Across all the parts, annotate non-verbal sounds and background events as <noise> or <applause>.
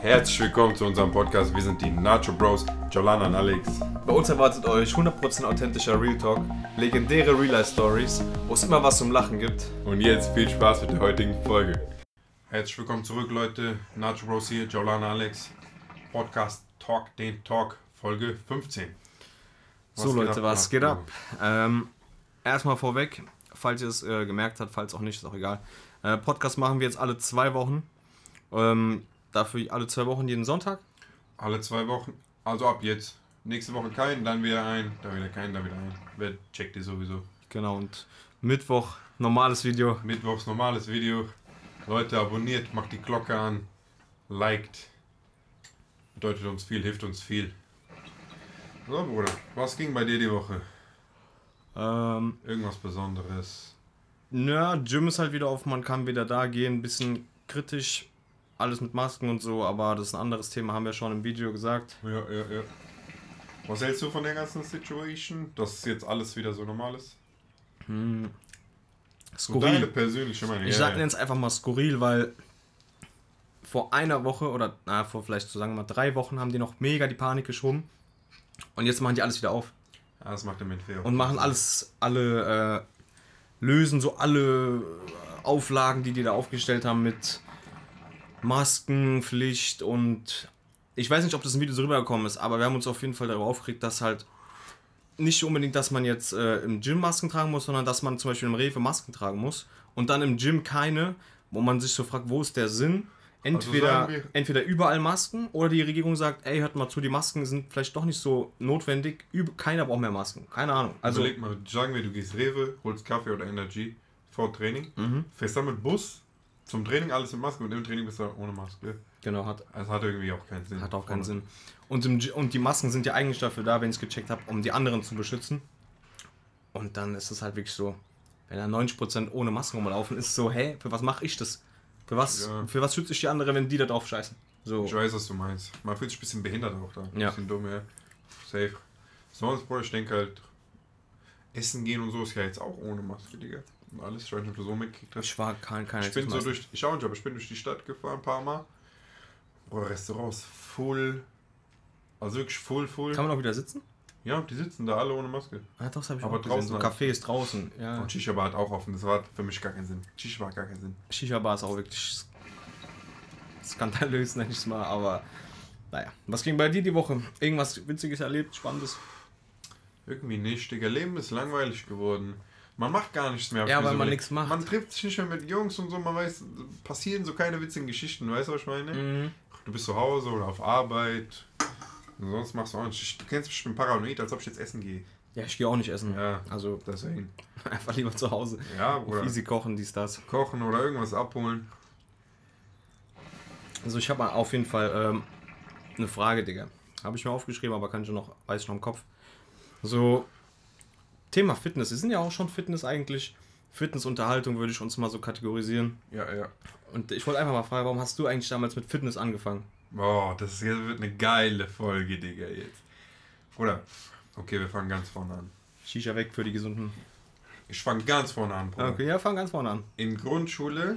Herzlich willkommen zu unserem Podcast. Wir sind die Nacho Bros, Jolana und Alex. Bei uns erwartet euch 100% authentischer Real Talk, legendäre Real Life Stories, wo es immer was zum Lachen gibt. Und jetzt viel Spaß mit der heutigen Folge. Herzlich willkommen zurück, Leute. Nacho Bros hier, Jolana Alex. Podcast Talk den Talk, Folge 15. Was so Leute, was geht ab? Ähm, erstmal vorweg, falls ihr es äh, gemerkt habt, falls auch nicht, ist auch egal. Äh, Podcast machen wir jetzt alle zwei Wochen. Ähm, dafür alle zwei Wochen jeden Sonntag. Alle zwei Wochen, also ab jetzt. Nächste Woche keinen, dann wieder ein, dann wieder keinen, dann wieder ein. Wer checkt ihr sowieso? Genau, und Mittwoch normales Video. Mittwochs normales Video. Leute, abonniert, macht die Glocke an, liked. Bedeutet uns viel, hilft uns viel. So, Bruder, was ging bei dir die Woche? Ähm, Irgendwas Besonderes? Ja, Gym ist halt wieder auf, man kann wieder da gehen, bisschen kritisch, alles mit Masken und so, aber das ist ein anderes Thema, haben wir schon im Video gesagt. Ja, ja, ja. Was hältst du von der ganzen Situation, dass jetzt alles wieder so normal ist? Hm. Skurril. So deine persönliche Meinung. Ich ja, sag ja. jetzt einfach mal skurril, weil vor einer Woche oder na, vor vielleicht so sagen wir mal drei Wochen haben die noch mega die Panik geschoben und jetzt machen die alles wieder auf. Ja, das macht der fair. Und machen alles, alle, äh, lösen so alle Auflagen, die die da aufgestellt haben mit Maskenpflicht und ich weiß nicht, ob das im Video so rübergekommen ist, aber wir haben uns auf jeden Fall darüber aufgeregt, dass halt nicht unbedingt, dass man jetzt äh, im Gym Masken tragen muss, sondern dass man zum Beispiel im Rewe Masken tragen muss und dann im Gym keine, wo man sich so fragt, wo ist der Sinn? Entweder, also entweder überall Masken oder die Regierung sagt, ey, hört mal zu, die Masken sind vielleicht doch nicht so notwendig, keiner braucht mehr Masken. Keine Ahnung. Also, Überleg mal, sagen wir, du gehst Rewe, holst Kaffee oder Energy vor Training, mhm. fährst dann mit Bus zum Training alles mit Maske und im Training bist du ohne Maske. Genau, hat. Also hat irgendwie auch keinen Sinn. Hat auch keinen Sinn. Und, im, und die Masken sind ja eigentlich dafür da, wenn ich es gecheckt habe, um die anderen zu beschützen. Und dann ist es halt wirklich so, wenn da 90% ohne Masken rumlaufen, ist so, hey, für was mache ich das? Für was, ja. für was schütze ich die andere, wenn die da drauf scheißen? So. Ich weiß, was du meinst. Man fühlt sich ein bisschen behindert auch da. Ein ja. bisschen dumm, ja. Safe. Sonst, Bro, ich denke halt, Essen gehen und so ist ja jetzt auch ohne Maske, Digga alles. Du so mitgekriegt hast. Ich war kein, kein Ich bin so durch, ich auch nicht, aber ich bin durch die Stadt gefahren ein paar Mal. Boah, Restaurants voll. Also wirklich voll, voll. Kann man auch wieder sitzen? Ja, die sitzen da alle ohne Maske. Ja, doch, das habe ich aber auch draußen gesehen. So Café ist draußen. Ja. Und Shisha Bar hat auch offen. Das war für mich gar keinen Sinn. Shisha Bar hat gar keinen Sinn. Shisha Bar ist auch wirklich skandalös, <laughs> nenne ich es mal. Aber naja, was ging bei dir die Woche? Irgendwas Witziges erlebt, Spannendes? Irgendwie nicht, Digga. Leben ist langweilig geworden. Man macht gar nichts mehr. Ja, weil man nichts macht. Man trifft sich nicht mehr mit Jungs und so, man weiß, passieren so keine witzigen Geschichten, weißt du, was ich meine? Mhm. Du bist zu Hause oder auf Arbeit. Und sonst machst du auch nicht. Du kennst mich, ich bin paranoid, als ob ich jetzt essen gehe. Ja, ich gehe auch nicht essen. Ja, also deswegen. <laughs> Einfach lieber zu Hause. Ja, oder. easy kochen, dies, das. Kochen oder irgendwas abholen. Also ich habe auf jeden Fall ähm, eine Frage, Digga. Habe ich mir aufgeschrieben, aber kann ich noch, weiß ich noch im Kopf. So, Thema Fitness. Wir sind ja auch schon Fitness eigentlich. Fitnessunterhaltung würde ich uns mal so kategorisieren. Ja, ja. Und ich wollte einfach mal fragen, warum hast du eigentlich damals mit Fitness angefangen? Boah, das wird eine geile Folge, Digga, jetzt. Oder, okay, wir fangen ganz vorne an. Shisha weg für die Gesunden. Ich fange ganz vorne an, Bruder. Okay, ja, fang ganz vorne an. In Grundschule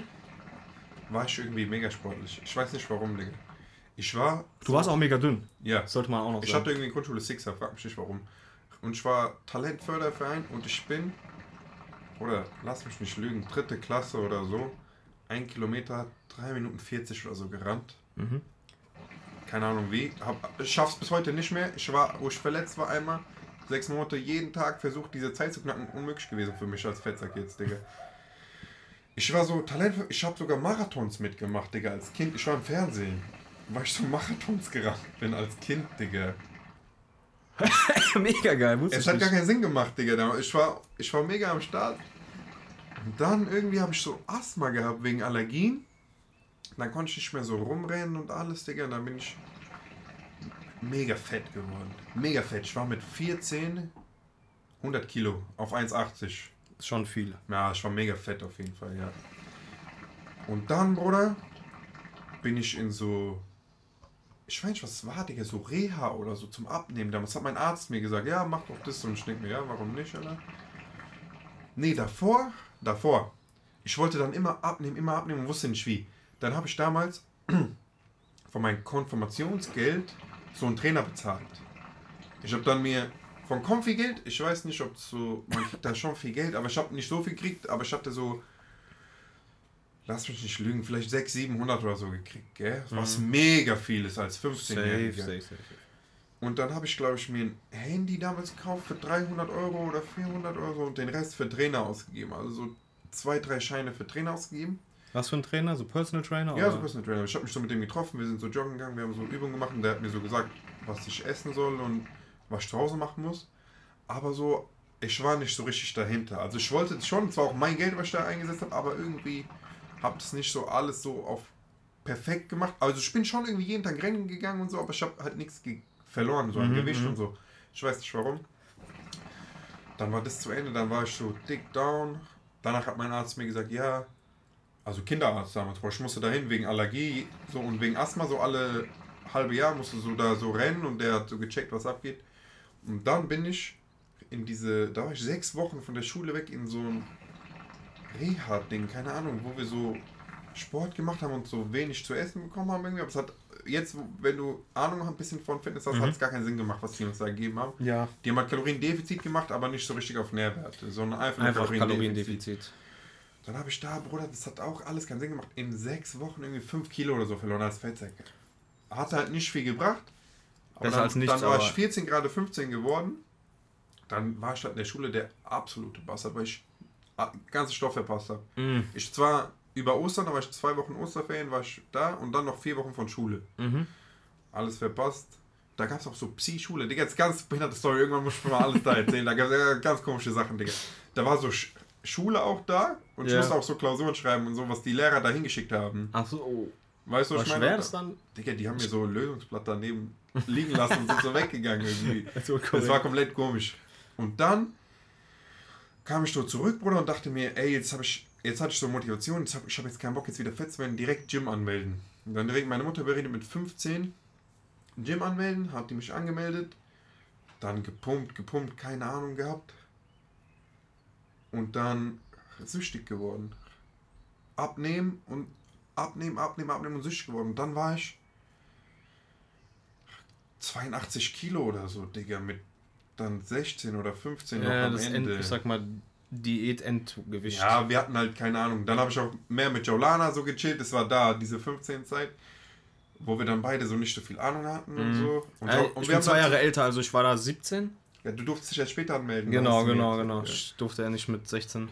war ich irgendwie mega sportlich. Ich weiß nicht warum, Digga. Ich war. Du warst auch mega dünn. Ja. Sollte man auch noch ich sagen. Ich hatte irgendwie in Grundschule Sixer, frag mich nicht warum. Und ich war Talentförderverein und ich bin, oder lass mich nicht lügen, dritte Klasse oder so, ein Kilometer, drei Minuten 40 oder so gerannt. Mhm. Keine Ahnung wie. Hab, ich schaff's bis heute nicht mehr. Ich war, wo ich verletzt war einmal, sechs Monate jeden Tag versucht, diese Zeit zu knacken. Unmöglich gewesen für mich als Fettsack jetzt, Digga. Ich war so Talent, ich habe sogar Marathons mitgemacht, Digga, als Kind. Ich war im Fernsehen, weil ich so Marathons gerannt bin als Kind, Digga. <laughs> mega geil, wusste Es hat nicht. gar keinen Sinn gemacht, Digga. Ich war, ich war mega am Start. Und dann irgendwie habe ich so Asthma gehabt wegen Allergien. Dann konnte ich nicht mehr so rumrennen und alles, Digga. Und dann bin ich mega fett geworden. Mega fett. Ich war mit 14 100 Kilo auf 1,80. Ist schon viel. Ja, ich war mega fett auf jeden Fall, ja. Und dann, Bruder, bin ich in so ich weiß nicht, was war, Digga, so Reha oder so zum Abnehmen. Damals hat mein Arzt mir gesagt, ja, mach doch das. Und ich denke mir, ja, warum nicht, Alter? Nee, davor, davor. Ich wollte dann immer abnehmen, immer abnehmen und wusste nicht wie. Dann habe ich damals <clears throat> von meinem Konfirmationsgeld so einen Trainer bezahlt. Ich habe dann mir von Konfi-Geld, ich weiß nicht, ob so, man kriegt da schon viel Geld, aber ich habe nicht so viel gekriegt, aber ich hatte so, lass mich nicht lügen, vielleicht 600, 700 oder so gekriegt, gell? Was mega viel ist als 15 Safe, safe, safe. Und dann habe ich, glaube ich, mir ein Handy damals gekauft für 300 Euro oder 400 Euro und den Rest für Trainer ausgegeben. Also so zwei, drei Scheine für Trainer ausgegeben. Was für ein Trainer? So Personal Trainer? Ja, oder? so Personal Trainer. Ich habe mich so mit dem getroffen, wir sind so joggen gegangen, wir haben so Übungen gemacht und der hat mir so gesagt, was ich essen soll und was ich zu Hause machen muss. Aber so, ich war nicht so richtig dahinter. Also ich wollte zwar auch mein Geld, was ich da eingesetzt habe, aber irgendwie habe das nicht so alles so auf perfekt gemacht. Also ich bin schon irgendwie jeden Tag rennen gegangen und so, aber ich habe halt nichts verloren, so an Mhm, Gewicht mhm. und so. Ich weiß nicht warum. Dann war das zu Ende, dann war ich so dick down. Danach hat mein Arzt mir gesagt, ja, also Kinderarzt damals, ich musste dahin wegen Allergie so und wegen Asthma, so alle halbe Jahr musste so da so rennen und der hat so gecheckt, was abgeht. Und dann bin ich in diese, da war ich sechs Wochen von der Schule weg in so ein Reha-Ding, keine Ahnung, wo wir so Sport gemacht haben und so wenig zu essen bekommen haben irgendwie. Aber es hat jetzt, wenn du Ahnung ein bisschen von Fitness hast, Mhm. hat es gar keinen Sinn gemacht, was die uns da gegeben haben. Ja. Die haben halt Kaloriendefizit gemacht, aber nicht so richtig auf Nährwerte, sondern einfach, Einfach nur Kaloriendefizit. Dann habe ich da, Bruder, das hat auch alles keinen Sinn gemacht, in sechs Wochen irgendwie 5 Kilo oder so verloren als Fettsäcke. Hat halt nicht viel gebracht. Aber Besser dann, als nichts, dann war ich 14, gerade 15 geworden. Dann war ich halt in der Schule der absolute Bastard, weil ich ah, ganze Stoff verpasst habe. Mhm. Ich zwar über Ostern, da war ich zwei Wochen Osterferien, war ich da und dann noch vier Wochen von Schule. Mhm. Alles verpasst. Da gab es auch so Psi-Schule. Digga, jetzt ganz behinderte Story. Irgendwann muss ich mal alles da erzählen. Da gab es ganz komische Sachen, Digga. Da war so Sch Schule auch da und ich Ja. musste auch so Klausuren schreiben und so, was die Lehrer da hingeschickt haben. Ach so, oh. Weißt du, was ich meine? dann? Digga, die haben mir so ein Lösungsblatt daneben liegen lassen und sind so weggegangen irgendwie. <laughs> Das war komplett komisch. Und dann kam ich so zurück, Bruder, und dachte mir, ey, jetzt habe ich, jetzt hatte ich so Motivation, jetzt hab, ich habe jetzt keinen Bock, jetzt wieder fett zu werden, direkt Gym anmelden. Und dann direkt meine Mutter beredet mit 15, Gym anmelden, hat die mich angemeldet, dann gepumpt, gepumpt, keine Ahnung gehabt. Und dann süchtig geworden. Abnehmen und abnehmen, abnehmen, abnehmen und süchtig geworden. Und dann war ich 82 Kilo oder so, Digga, mit dann 16 oder 15 Ja, noch am das End, Ende. ich sag mal, Diät-Endgewicht. ja, wir hatten halt keine Ahnung. Dann habe ich auch mehr mit Jolana so gechillt. Das war da, diese 15 Zeit, wo wir dann beide so nicht so viel Ahnung hatten und Mhm. so. Und, Äh, und ich wir bin zwei dann- Jahre älter, also ich war da 17. Ja, du durftest dich erst später anmelden. Genau, mir genau, erzählt, genau. Ja. Ich durfte ja nicht mit 16.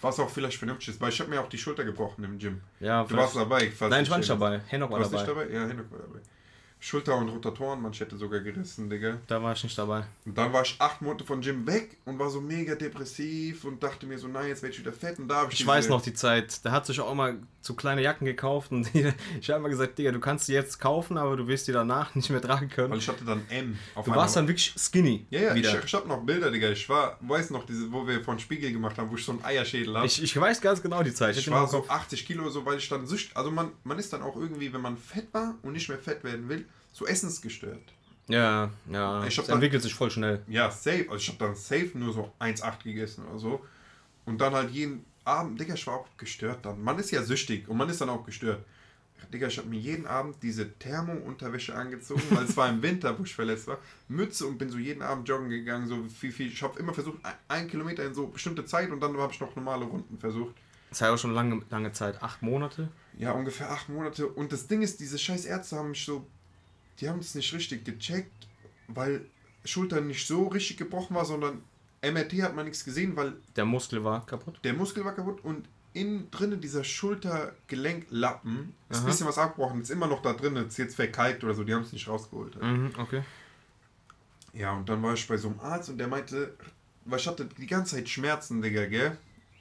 Was auch vielleicht vernünftig ist, weil ich habe mir auch die Schulter gebrochen im Gym. Ja, Du warst dabei. Nein, ich war nicht dabei. Henok war Warst du nicht dabei. dabei? Ja, Henok war dabei. Schulter und Rotatoren, Manschette sogar gerissen, Digga. Da war ich nicht dabei. Und dann war ich acht Monate von Gym weg und war so mega depressiv und dachte mir so, nein, jetzt werde ich wieder fett. Und da habe ich Ich weiß noch die Zeit, da hat sich auch mal so kleine Jacken gekauft und <laughs> ich habe immer gesagt, Digga, du kannst die jetzt kaufen, aber du wirst die danach <laughs> nicht mehr tragen können. Weil ich hatte dann M auf Du warst dann wirklich skinny Ja, ja, wieder. ich, ich hab noch Bilder, Digga. Ich war, weiß noch, diese, wo wir von Spiegel gemacht haben, wo ich so einen Eierschädel habe. Ich, ich weiß ganz genau die Zeit. Ich hab war so im Kopf. 80 Kilo, so weil ich dann süchtig. Also man, man ist dann auch irgendwie, wenn man fett war und nicht mehr fett werden will, so essensgestört. Ja, ja. Ich es dann- entwickelt sich voll schnell. Ja, safe. Also ich habe dann safe nur so 1,8 gegessen oder so. Und dann halt jeden Abend, Digga, ich war auch gestört dann. Man ist ja süchtig und man ist dann auch gestört. Digga, ich habe mir jeden Abend diese Thermo-Unterwäsche angezogen, weil es war im Winter, wo ich verletzt war. Mütze und bin so jeden Abend joggen gegangen. So viel, viel. Ich habe immer versucht, ein, ein Kilometer in so bestimmte Zeit und dann habe ich noch normale Runden versucht. Das war ja auch schon lange, lange Zeit. Acht Monate. Ja, ungefähr acht Monate. Und das Ding ist, diese scheiß Ärzte haben mich so, die haben es nicht richtig gecheckt, weil Schulter nicht so richtig gebrochen war, sondern MRT hat man nichts gesehen, weil Der Muskel war kaputt. der Muskel war kaputt und innen drinnen dieser Schultergelenklappen ist ein bisschen was abgebrochen, ist immer noch da drin, ist jetzt verkalkt oder so, die haben es nicht rausgeholt. Mhm, okay. Ja, und dann war ich bei so einem Arzt und der meinte, weil ich hatte die ganze Zeit Schmerzen, Digga, gell?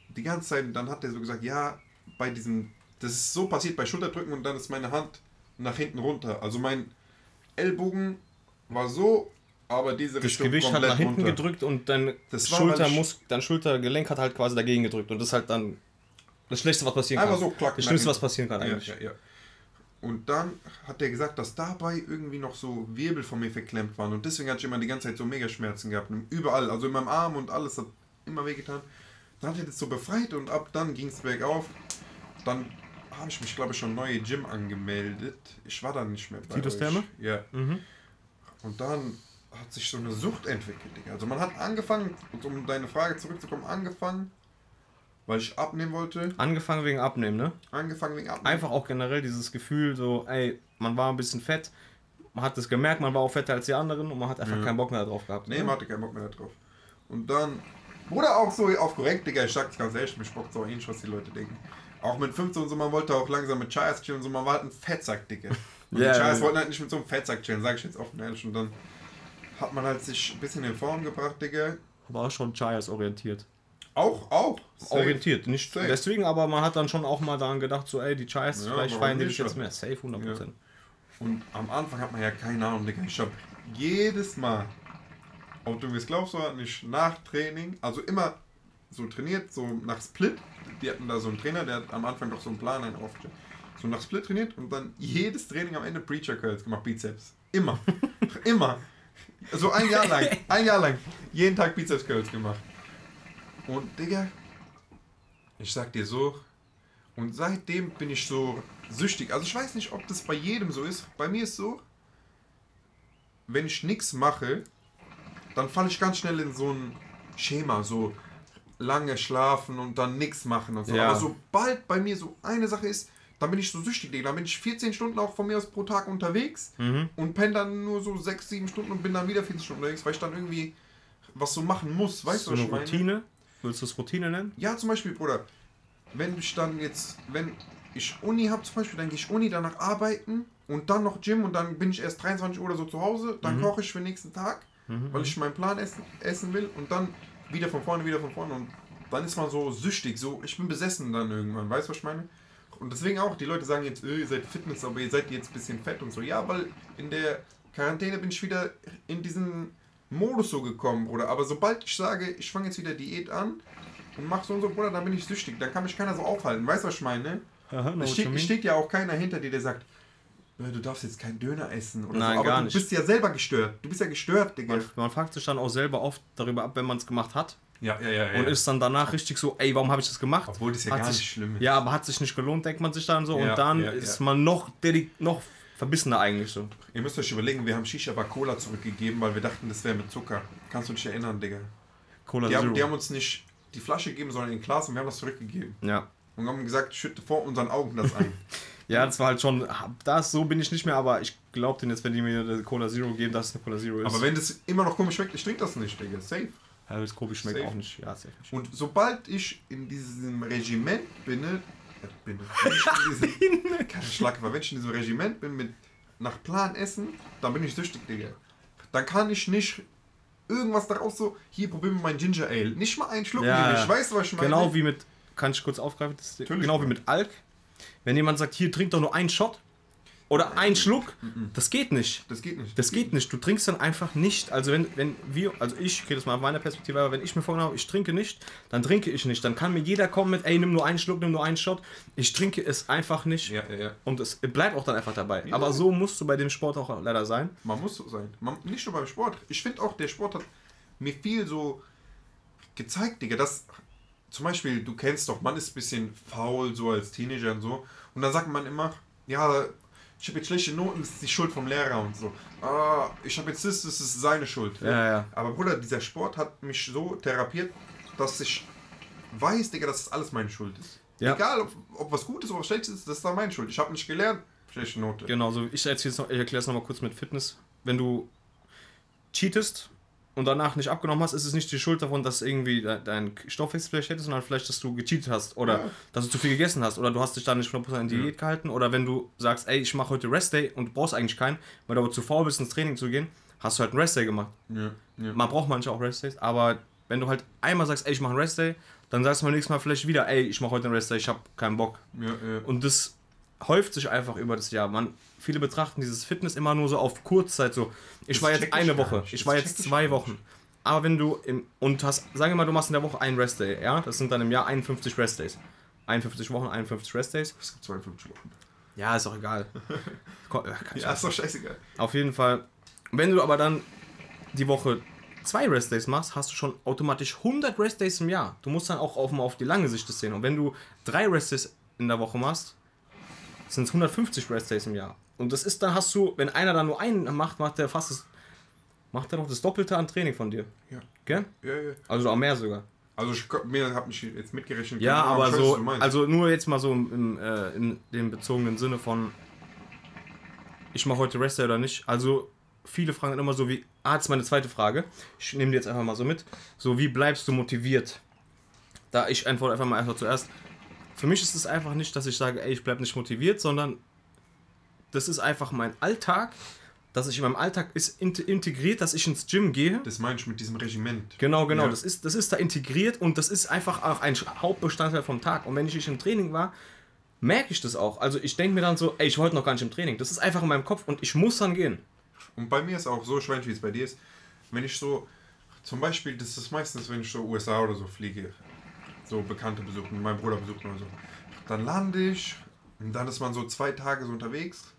Die ganze Zeit, und dann hat der so gesagt, ja, bei diesem, das ist so passiert bei Schulterdrücken und dann ist meine Hand nach hinten runter. Also mein Ellbogen war so, aber diese Das Richtung Gewicht hat nach hinten runter. gedrückt und dein Das Schultermus dein Schultergelenk hat halt quasi dagegen gedrückt. Und das ist halt dann das Schlechteste, was passieren Einfach kann. so klack. das Schlimmste, was passieren kann Ja, eigentlich. ja, ja. Und dann hat er gesagt, dass dabei irgendwie noch so Wirbel von mir verklemmt waren. Und deswegen hatte ich immer die ganze Zeit so mega Schmerzen gehabt. Überall, also in meinem Arm und alles hat immer wehgetan. Dann hat er das so befreit und ab dann ging es bergauf. Dann habe ich mich, glaube ich, schon neue Gym angemeldet. Ich war dann nicht mehr bei Titus euch. Therme? Ja. Mhm. Und dann hat sich so eine Sucht entwickelt, Digga. Also man hat angefangen, um deine Frage zurückzukommen, angefangen, weil ich abnehmen wollte, Angefangen wegen Abnehmen, ne? angefangen wegen Abnehmen. Einfach auch generell dieses Gefühl, so, ey, man war ein bisschen fett, man hat es gemerkt, man war auch fetter als die anderen und man hat einfach Ja. keinen Bock mehr drauf gehabt. Nee, ne? man hatte keinen Bock mehr drauf. Und dann wurde auch so auf korrekt, Digga, ich sag's ganz ehrlich, mich bockt auch eh nicht, was die Leute denken. Auch mit 15 und so, man wollte auch langsam mit Chayas chillen und so, man war halt ein Fettsack, Digga. <laughs> Und Ja, die Chayas ja. wollten halt nicht mit so einem Fettsack chillen, sag ich jetzt offen ehrlich. Und dann hat man halt sich ein bisschen in Form gebracht, Digga. War schon Chayas orientiert. Auch, auch. Safe. Orientiert, nicht Safe. deswegen, aber man hat dann schon auch mal daran gedacht, so, ey, die Chayas, Ja, vielleicht feiern die nicht, dich jetzt ja. mehr. Safe, 100%. Und am Anfang hat man ja keine Ahnung, Digga. Ich hab jedes Mal, ob du mir es glaubst oder nicht, nach Training, also immer so trainiert, so nach Split. Die hatten da so einen Trainer, der hat am Anfang doch so einen Plan einen aufgestellt. So nach Split trainiert und dann jedes Training am Ende Preacher Curls gemacht, Bizeps. Immer. <laughs> immer. So ein Jahr lang. Ein Jahr lang. Jeden Tag Bizeps Curls gemacht. Und Digga, ich sag dir so, und seitdem bin ich so süchtig. Also ich weiß nicht, ob das bei jedem so ist. Bei mir ist so, wenn ich nichts mache, dann falle ich ganz schnell in so ein Schema, so lange schlafen und dann nichts machen und so. Ja. Aber sobald bei mir so eine Sache ist, dann bin ich so süchtig, Digga. Dann bin ich 14 Stunden auch von mir aus pro Tag unterwegs Mhm. und penne dann nur so 6, 7 Stunden und bin dann wieder 14 Stunden unterwegs, weil ich dann irgendwie was so machen muss. Weißt so du, was eine ich meine? Routine? Willst du es Routine nennen? Ja, zum Beispiel, Bruder, wenn ich dann jetzt, wenn ich Uni habe zum Beispiel, dann gehe ich Uni, danach arbeiten und dann noch Gym und dann bin ich erst 23 Uhr oder so zu Hause, dann Mhm. koche ich für den nächsten Tag, weil ich meinen Plan essen, essen will und dann wieder von vorne, wieder von vorne und dann ist man so süchtig, so, ich bin besessen dann irgendwann, weißt du, was ich meine? Und deswegen auch, die Leute sagen jetzt, äh, ihr seid Fitness, aber ihr seid jetzt ein bisschen fett und so. Ja, weil in der Quarantäne bin ich wieder in diesen Modus so gekommen, Bruder. Aber sobald ich sage, ich fange jetzt wieder Diät an und mach so und so, Bruder, dann bin ich süchtig. Dann kann mich keiner so aufhalten. Weißt du, was ich meine? Aha, Es steht, steht ja auch keiner hinter dir, der sagt, du darfst jetzt keinen Döner essen oder Nein, so. Aber gar du nicht. bist ja selber gestört. Du bist ja gestört, Digga. Man, man fragt sich dann auch selber oft darüber ab, wenn man es gemacht hat. Ja, ja, ja. Und ist dann danach richtig so, ey, warum habe ich das gemacht? Obwohl das ja Hat gar sich, nicht schlimm ist. Ja, aber hat sich nicht gelohnt, denkt man sich dann so. Ja, und dann ja, ist ja. man noch, noch verbissener eigentlich so. Ihr müsst euch überlegen, wir haben Shisha aber Cola zurückgegeben, weil wir dachten, das wäre mit Zucker. Kannst du dich erinnern, Digga? Cola Die haben, Zero. die haben uns nicht die Flasche gegeben, sondern in Glas und wir haben das zurückgegeben. ja. Und haben gesagt, schütte vor unseren Augen das ein. <laughs> ja, das war halt schon, das, so bin ich nicht mehr, aber ich glaube denen jetzt, wenn die mir eine Cola Zero geben, dass es eine Cola Zero ist. Aber wenn das immer noch komisch schmeckt, ich trinke das nicht, Digga. Safe. ja, das komisch schmeckt Safe. auch nicht. Ja, safe nicht. Und sobald ich in diesem Regiment bin, äh, bin ich in diesem, <laughs> keine Schlag, wenn ich in diesem Regiment bin mit nach Plan essen, dann bin ich süchtig, Digga. Dann kann ich nicht irgendwas daraus so, hier probieren wir mein Ginger Ale. Nicht mal einen Schluck Ja, nehme ich. Weißt du, was ich meine? Genau wie mit, kann ich kurz aufgreifen? Das, genau wie mit Alk. Wenn jemand sagt, hier trink doch nur einen Shot oder einen Schluck, das geht nicht. Das geht nicht. Das geht nicht. Du trinkst dann einfach nicht. Also wenn, wenn wir, also ich gehe das mal auf meiner Perspektive, aber wenn ich mir vorgenommen habe, ich trinke nicht, dann trinke ich nicht. Dann kann mir jeder kommen mit, ey, nimm nur einen Schluck, nimm nur einen Shot. Ich trinke es einfach nicht. Ja, ja, ja. Und es bleibt auch dann einfach dabei. Ja. Aber so musst du bei dem Sport auch leider sein. Man muss so sein. Man, nicht nur beim Sport. Ich finde auch, der Sport hat mir viel so gezeigt, Digga, dass zum Beispiel, du kennst doch, man ist ein bisschen faul, so als Teenager und so. Und dann sagt man immer, ja, ich habe jetzt schlechte Noten, das ist die Schuld vom Lehrer und so. Ah, ich habe jetzt das, das ist seine Schuld. Ja, ja. Aber Bruder, dieser Sport hat mich so therapiert, dass ich weiß, Digga, dass das alles meine Schuld ist. Ja. Egal, ob, ob was Gutes oder was Schlechtes ist, das ist dann meine Schuld. Ich habe nicht gelernt, schlechte Note. Genau, so ich erzähle es nochmal kurz mit Fitness. Wenn du cheatest und danach nicht abgenommen hast, ist es nicht die Schuld davon, dass irgendwie de- dein Stoffwechsel vielleicht hättest, sondern vielleicht, dass du gecheatet hast oder Ja. dass du zu viel gegessen hast oder du hast dich dann nicht 100% in Diät gehalten oder wenn du sagst, ey, ich mache heute Rest Day und du brauchst eigentlich keinen, weil du aber zu faul bist, ins Training zu gehen, hast du halt einen Rest Day gemacht. Ja, ja. Man braucht manchmal auch Rest Days, aber wenn du halt einmal sagst, ey, ich mache einen Rest Day, dann sagst du mal nächstes Mal vielleicht wieder, ey, ich mache heute einen Rest Day, ich habe keinen Bock. ja, ja. Und das häuft sich einfach über das Jahr. Man, viele betrachten dieses Fitness immer nur so auf Kurzzeit so. Ich Das war jetzt eine Woche, ich war jetzt zwei Wochen. Aber wenn du im, und hast, sagen wir mal, du machst in der Woche einen Rest Day, ja, das sind dann im Jahr 51 Rest Days. 51 Wochen, 51 Rest Days. Es gibt 52 Wochen. Ja, ist auch egal. <laughs> Ko- kann ich Ja, ist doch scheißegal. Auf jeden Fall. Wenn du aber dann die Woche zwei Rest Days machst, hast du schon automatisch 100 Rest Days im Jahr. Du musst dann auch auf, auf die lange Sicht das sehen. Und wenn du drei Rest Days in der Woche machst, sind es 150 Rest-Days im Jahr. Und das ist dann, hast du, wenn einer da nur einen macht, macht der fast das, macht er noch das Doppelte an Training von dir. Ja. Gell? Ja, ja. Also auch mehr sogar. Also ich habe mich jetzt mitgerechnet. Ja, aber weiß, so, meinst. also nur jetzt mal so im, äh, in dem bezogenen Sinne von, ich mache heute Rest Day oder nicht. Also viele fragen dann immer so wie, ah, jetzt meine zweite Frage. Ich nehme die jetzt einfach mal so mit. So, wie bleibst du motiviert? Da ich antworte einfach mal einfach zuerst. Für mich ist es einfach nicht, dass ich sage, ey, ich bleibe nicht motiviert, sondern das ist einfach mein Alltag, dass ich in meinem Alltag ist int- integriert, dass ich ins Gym gehe. das meine ich mit diesem Regiment. Genau, genau. Ja. Das, ist, das ist da integriert und das ist einfach auch ein Hauptbestandteil vom Tag. Und wenn ich nicht im Training war, merke ich das auch. Also ich denke mir dann so, ey, ich heute noch gar nicht im Training. Das ist einfach in meinem Kopf und ich muss dann gehen. Und bei mir ist auch so, ich weiß nicht, wie es bei dir ist, wenn ich so, zum Beispiel, das ist meistens, wenn ich so USA oder so fliege, so Bekannte besuchen, mein Bruder besucht oder so, dann lande ich und dann ist man so zwei Tage so unterwegs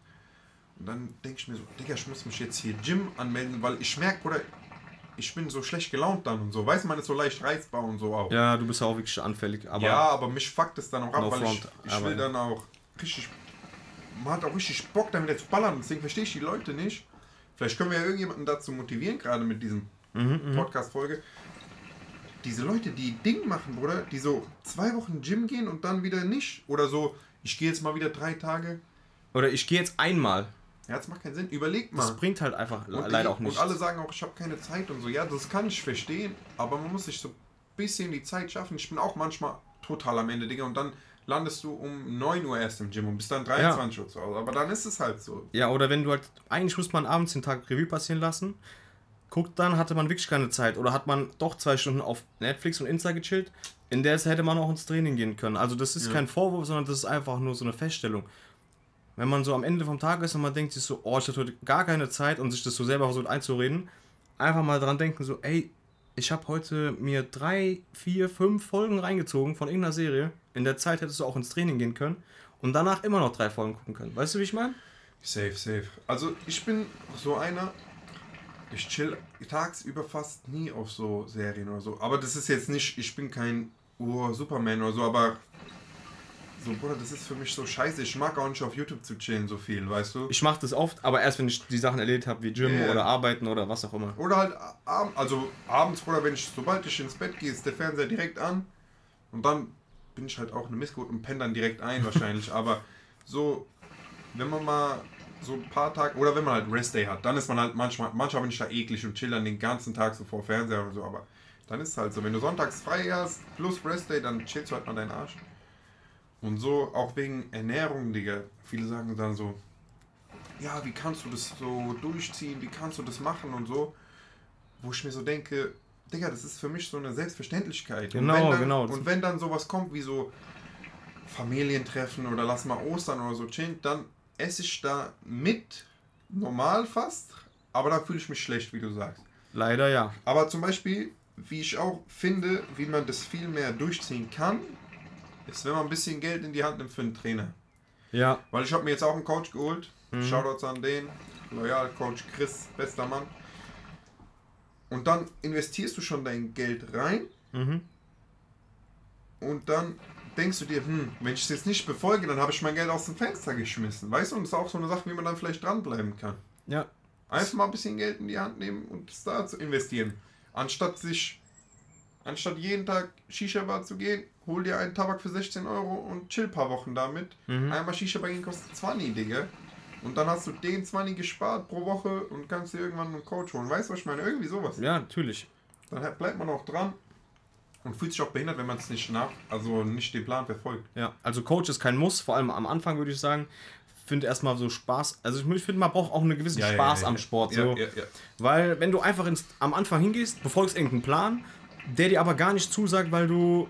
und dann denke ich mir so, Digga, ich muss mich jetzt hier Gym anmelden, weil ich merke, oder ich bin so schlecht gelaunt dann und so, weiß man ist so leicht reizbar und so auch. Ja, du bist ja auch wirklich anfällig. Aber ja, aber mich fuckt es dann auch ab, No weil ich, front, ich aber will dann auch richtig, man hat auch richtig Bock damit zu ballern, deswegen verstehe ich die Leute nicht. Vielleicht können wir ja irgendjemanden dazu motivieren, gerade mit diesem Mhm, Podcast-Folge. Diese Leute, die Ding machen, Bruder, die so zwei Wochen Gym gehen und dann wieder nicht. Oder so, ich gehe jetzt mal wieder drei Tage. oder ich gehe jetzt einmal. Ja, das macht keinen Sinn. Überleg Das mal. bringt halt einfach Und leider die- auch nicht. Und alle sagen auch, ich habe keine Zeit und so. Ja, das kann ich verstehen, aber man muss sich so ein bisschen die Zeit schaffen. Ich bin auch manchmal total am Ende, Digga. Und dann landest du um 9 Uhr erst im Gym und bist dann 23 Uhr zu Hause. Aber dann ist es halt so. Ja, oder wenn du halt, eigentlich muss man abends den Tag Revue passieren lassen. Guckt dann, hatte man wirklich keine Zeit. Oder hat man doch zwei Stunden auf Netflix und Insta gechillt. In der Zeit hätte man auch ins Training gehen können. Also das ist Ja. kein Vorwurf, sondern das ist einfach nur so eine Feststellung. Wenn man so am Ende vom Tag ist und man denkt sich so, oh, ich hatte heute gar keine Zeit und sich das so selber versucht einzureden, einfach mal dran denken, so, ey, ich habe heute mir drei, vier, fünf Folgen reingezogen von irgendeiner Serie. In der Zeit hättest du auch ins Training gehen können und danach immer noch drei Folgen gucken können. Weißt du, wie ich meine? Safe, safe. Also ich bin so einer, ich chill tagsüber fast nie auf so Serien oder so. Aber das ist jetzt nicht, ich bin kein Ur-Superman oder so, aber so, Bruder, das ist für mich so scheiße. Ich mag auch nicht auf YouTube zu chillen so viel, weißt du? Ich mache das oft, aber erst wenn ich die Sachen erledigt habe, wie Gym Ja. oder Arbeiten oder was auch immer. Oder halt abends, also abends, Bruder, wenn ich, sobald ich ins Bett gehe, ist der Fernseher direkt an. Und dann bin ich halt auch eine Missgut und penne dann direkt ein wahrscheinlich. <laughs> Aber so, wenn man mal so ein paar Tage, oder wenn man halt Rest Day hat, dann ist man halt manchmal, manchmal bin ich da eklig und chill dann den ganzen Tag so vor Fernseher und so. Aber dann ist es halt so, wenn du sonntags frei hast, plus Rest Day, dann chillst du halt mal deinen Arsch. Und so auch wegen Ernährung, Digga. Viele sagen dann so, ja, wie kannst du das so durchziehen, wie kannst du das machen und so. Wo ich mir so denke, Digga, das ist für mich so eine Selbstverständlichkeit. Genau, und dann, genau. Und wenn dann sowas kommt wie so Familientreffen oder lass mal Ostern oder so chillen, dann esse ich da mit, normal fast, aber da fühle ich mich schlecht, wie du sagst. Leider ja. Aber zum Beispiel, wie ich auch finde, wie man das viel mehr durchziehen kann, ist, wenn man ein bisschen Geld in die Hand nimmt für einen Trainer. Ja. Weil ich habe mir jetzt auch einen Coach geholt. Mhm. Shoutouts an den. Loyal Coach Chris, bester Mann. Und dann investierst du schon dein Geld rein Mhm. und dann denkst du dir, hm, wenn ich es jetzt nicht befolge, dann habe ich mein Geld aus dem Fenster geschmissen. Weißt du, und das ist auch so eine Sache, wie man dann vielleicht dranbleiben kann. Ja. Einfach mal ein bisschen Geld in die Hand nehmen und es da zu investieren. Anstatt sich, anstatt jeden Tag Shisha-Bar zu gehen, hol dir einen Tabak für 16 Euro und chill ein paar Wochen damit. Mhm. Einmal Shisha-Bar gehen kostet 20, Digga. Und dann hast du den 20 gespart pro Woche und kannst dir irgendwann einen Coach holen. Weißt du, was ich meine? Irgendwie sowas. Ja, natürlich. Dann bleibt man auch dran und fühlt sich auch behindert, wenn man es nicht nach, also nicht den Plan verfolgt. Ja. Also Coach ist kein Muss, vor allem am Anfang würde ich sagen. Finde erstmal so Spaß. Also ich finde, man braucht auch einen gewissen Spaß am Sport. Ja, so. ja, ja. Weil wenn du einfach ins, am Anfang hingehst, befolgst irgendeinen Plan, der dir aber gar nicht zusagt, weil du,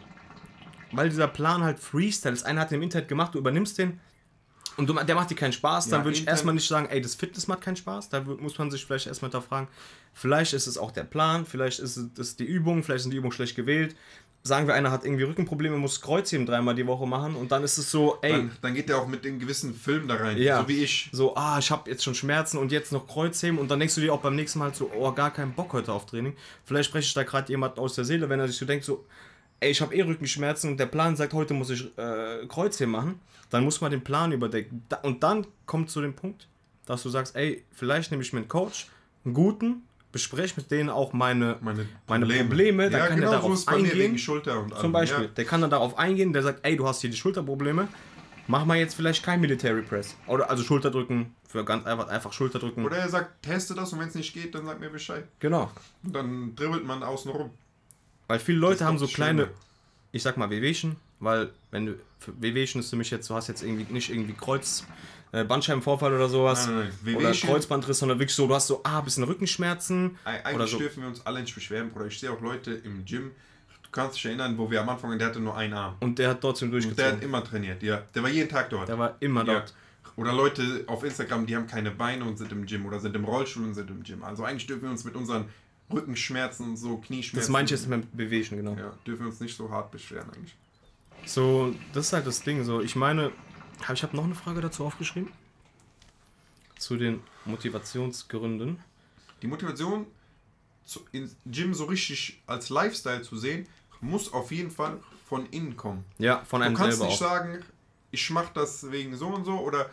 weil dieser Plan halt Freestyle ist. Einer hat den im Internet gemacht, du übernimmst den und du, der macht dir keinen Spaß, dann Ja, würde ich erstmal nicht sagen, ey, das Fitness macht keinen Spaß. Da muss man sich vielleicht erstmal hinterfragen. Vielleicht ist es auch der Plan, vielleicht ist es die Übung, vielleicht sind die Übungen schlecht gewählt. Sagen wir, einer hat irgendwie Rückenprobleme, muss Kreuzheben dreimal die Woche machen und dann ist es so, ey, Dann, dann geht der auch mit dem gewissen Film da rein. Ja. So wie ich. so, ah, ich habe jetzt schon Schmerzen und jetzt noch Kreuzheben und dann denkst du dir auch beim nächsten Mal so, oh, gar keinen Bock heute auf Training. Vielleicht spreche ich da gerade jemand aus der Seele, wenn er sich so denkt, so, ey, ich habe eh Rückenschmerzen und der Plan sagt, heute muss ich äh, Kreuzheben machen. dann muss man den Plan überdenken. Und dann kommt zu dem Punkt, dass du sagst, ey, vielleicht nehme ich mir einen Coach, einen guten, bespreche mit denen auch meine, Meine meine Probleme, dann ja, kann genau der so darauf mir eingehen. Zum Beispiel, Ja. der kann dann darauf eingehen, der sagt, ey, du hast hier die Schulterprobleme, mach mal jetzt vielleicht kein Military Press. Oder also Schulterdrücken, für ganz einfach, einfach Schulterdrücken. Oder er sagt, teste das und wenn es nicht geht, dann sag mir Bescheid. Genau. Und dann dribbelt man außen rum. Weil viele Leute haben so kleine, Schöne. ich sag mal Wehwehchen, weil wenn du, Wehwehchen ist für mich jetzt, du hast jetzt irgendwie nicht irgendwie Kreuz, Bandscheibenvorfall oder sowas. Nein, nein, nein. Oder Kreuzbandriss, sondern wirklich so, du hast so, ah, bisschen Rückenschmerzen. Eig- Oder Eigentlich so. dürfen wir uns alle nicht beschweren, Bruder. Ich sehe auch Leute im Gym. Du kannst dich erinnern, wo wir am Anfang, der hatte nur einen Arm. Und der hat trotzdem Und der hat durchgezogen. immer trainiert, ja. Der war jeden Tag dort. Der war immer ja. dort. Oder Leute auf Instagram, die haben keine Beine und sind im Gym oder sind im Rollstuhl und sind im Gym. Also eigentlich dürfen wir uns mit unseren Rückenschmerzen und so Knieschmerzen. Das jetzt mit Wehwehchen, genau. Ja, dürfen wir uns nicht so hart beschweren eigentlich. So, das ist halt das Ding. So, ich meine, ich habe noch eine Frage dazu aufgeschrieben. Zu den Motivationsgründen. Die Motivation, Gym so richtig als Lifestyle zu sehen, muss auf jeden Fall von innen kommen. Ja, von Du einem kannst selber nicht auch. sagen, ich mache das wegen so und so oder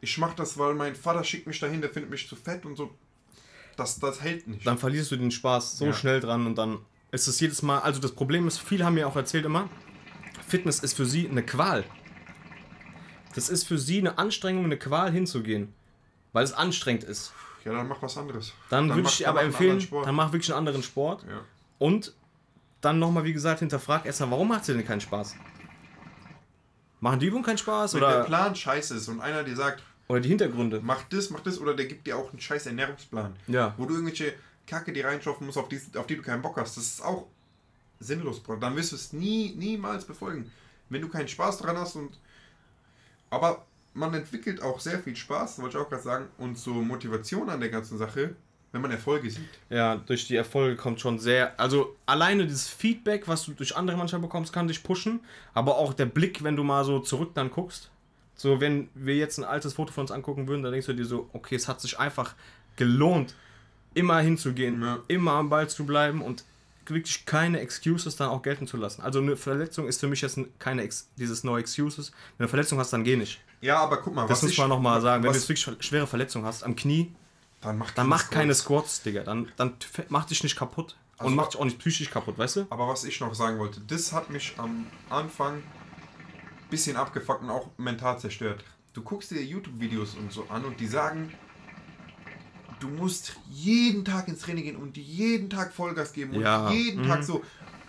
ich mache das, weil mein Vater schickt mich dahin, der findet mich zu fett und so. Das, das hält nicht. Dann verlierst du den Spaß so Ja. schnell dran und dann ist es jedes Mal. Also das Problem ist, viele haben mir auch erzählt immer, Fitness ist für sie eine Qual. Das ist für sie eine Anstrengung, eine Qual hinzugehen. Weil es anstrengend ist. ja, dann mach was anderes. Dann, würde mach- ich dir dann aber empfehlen, dann mach wirklich einen anderen Sport. Ja. Und dann nochmal, wie gesagt, hinterfrag erstmal, warum macht dir denn keinen Spaß? Machen die Übungen keinen Spaß? Wenn der Oder, Plan scheiße ist und einer dir sagt, oder die Hintergründe? mach das, mach das, oder der gibt dir auch einen scheiß Ernährungsplan, Ja. wo du irgendwelche Kacke die reinschaffen musst, auf die, auf die du keinen Bock hast, das ist auch sinnlos, Bro. Dann wirst du es nie, niemals befolgen. Wenn du keinen Spaß dran hast und. Aber man entwickelt auch sehr viel Spaß, wollte ich auch gerade sagen, und so Motivation an der ganzen Sache, wenn man Erfolge sieht. Ja, durch die Erfolge kommt schon sehr. Also alleine dieses Feedback, was du durch andere manchmal bekommst, kann dich pushen. Aber auch der Blick, wenn du mal so zurück dann guckst. So, wenn wir jetzt ein altes Foto von uns angucken würden, dann denkst du dir so, okay, es hat sich einfach gelohnt, immer hinzugehen, Ja. immer am Ball zu bleiben und wirklich keine Excuses dann auch gelten zu lassen. Also eine Verletzung ist für mich jetzt keine Ex dieses No Excuses. Wenn du eine Verletzung hast, dann geh nicht. Ja, aber guck mal, Das was muss ich, man nochmal sagen. Wenn du jetzt wirklich schwere Verletzung hast am Knie, dann mach, dann mach keine Squats. Squats, Digga. Dann, dann mach dich nicht kaputt. Also und mach dich auch nicht psychisch kaputt, weißt du? Aber was ich noch sagen wollte, das hat mich am Anfang ein bisschen abgefuckt und auch mental zerstört. Du guckst dir YouTube-Videos und so an und die sagen, du musst jeden Tag ins Training gehen und jeden Tag Vollgas geben und Ja, jeden mhm. Tag so.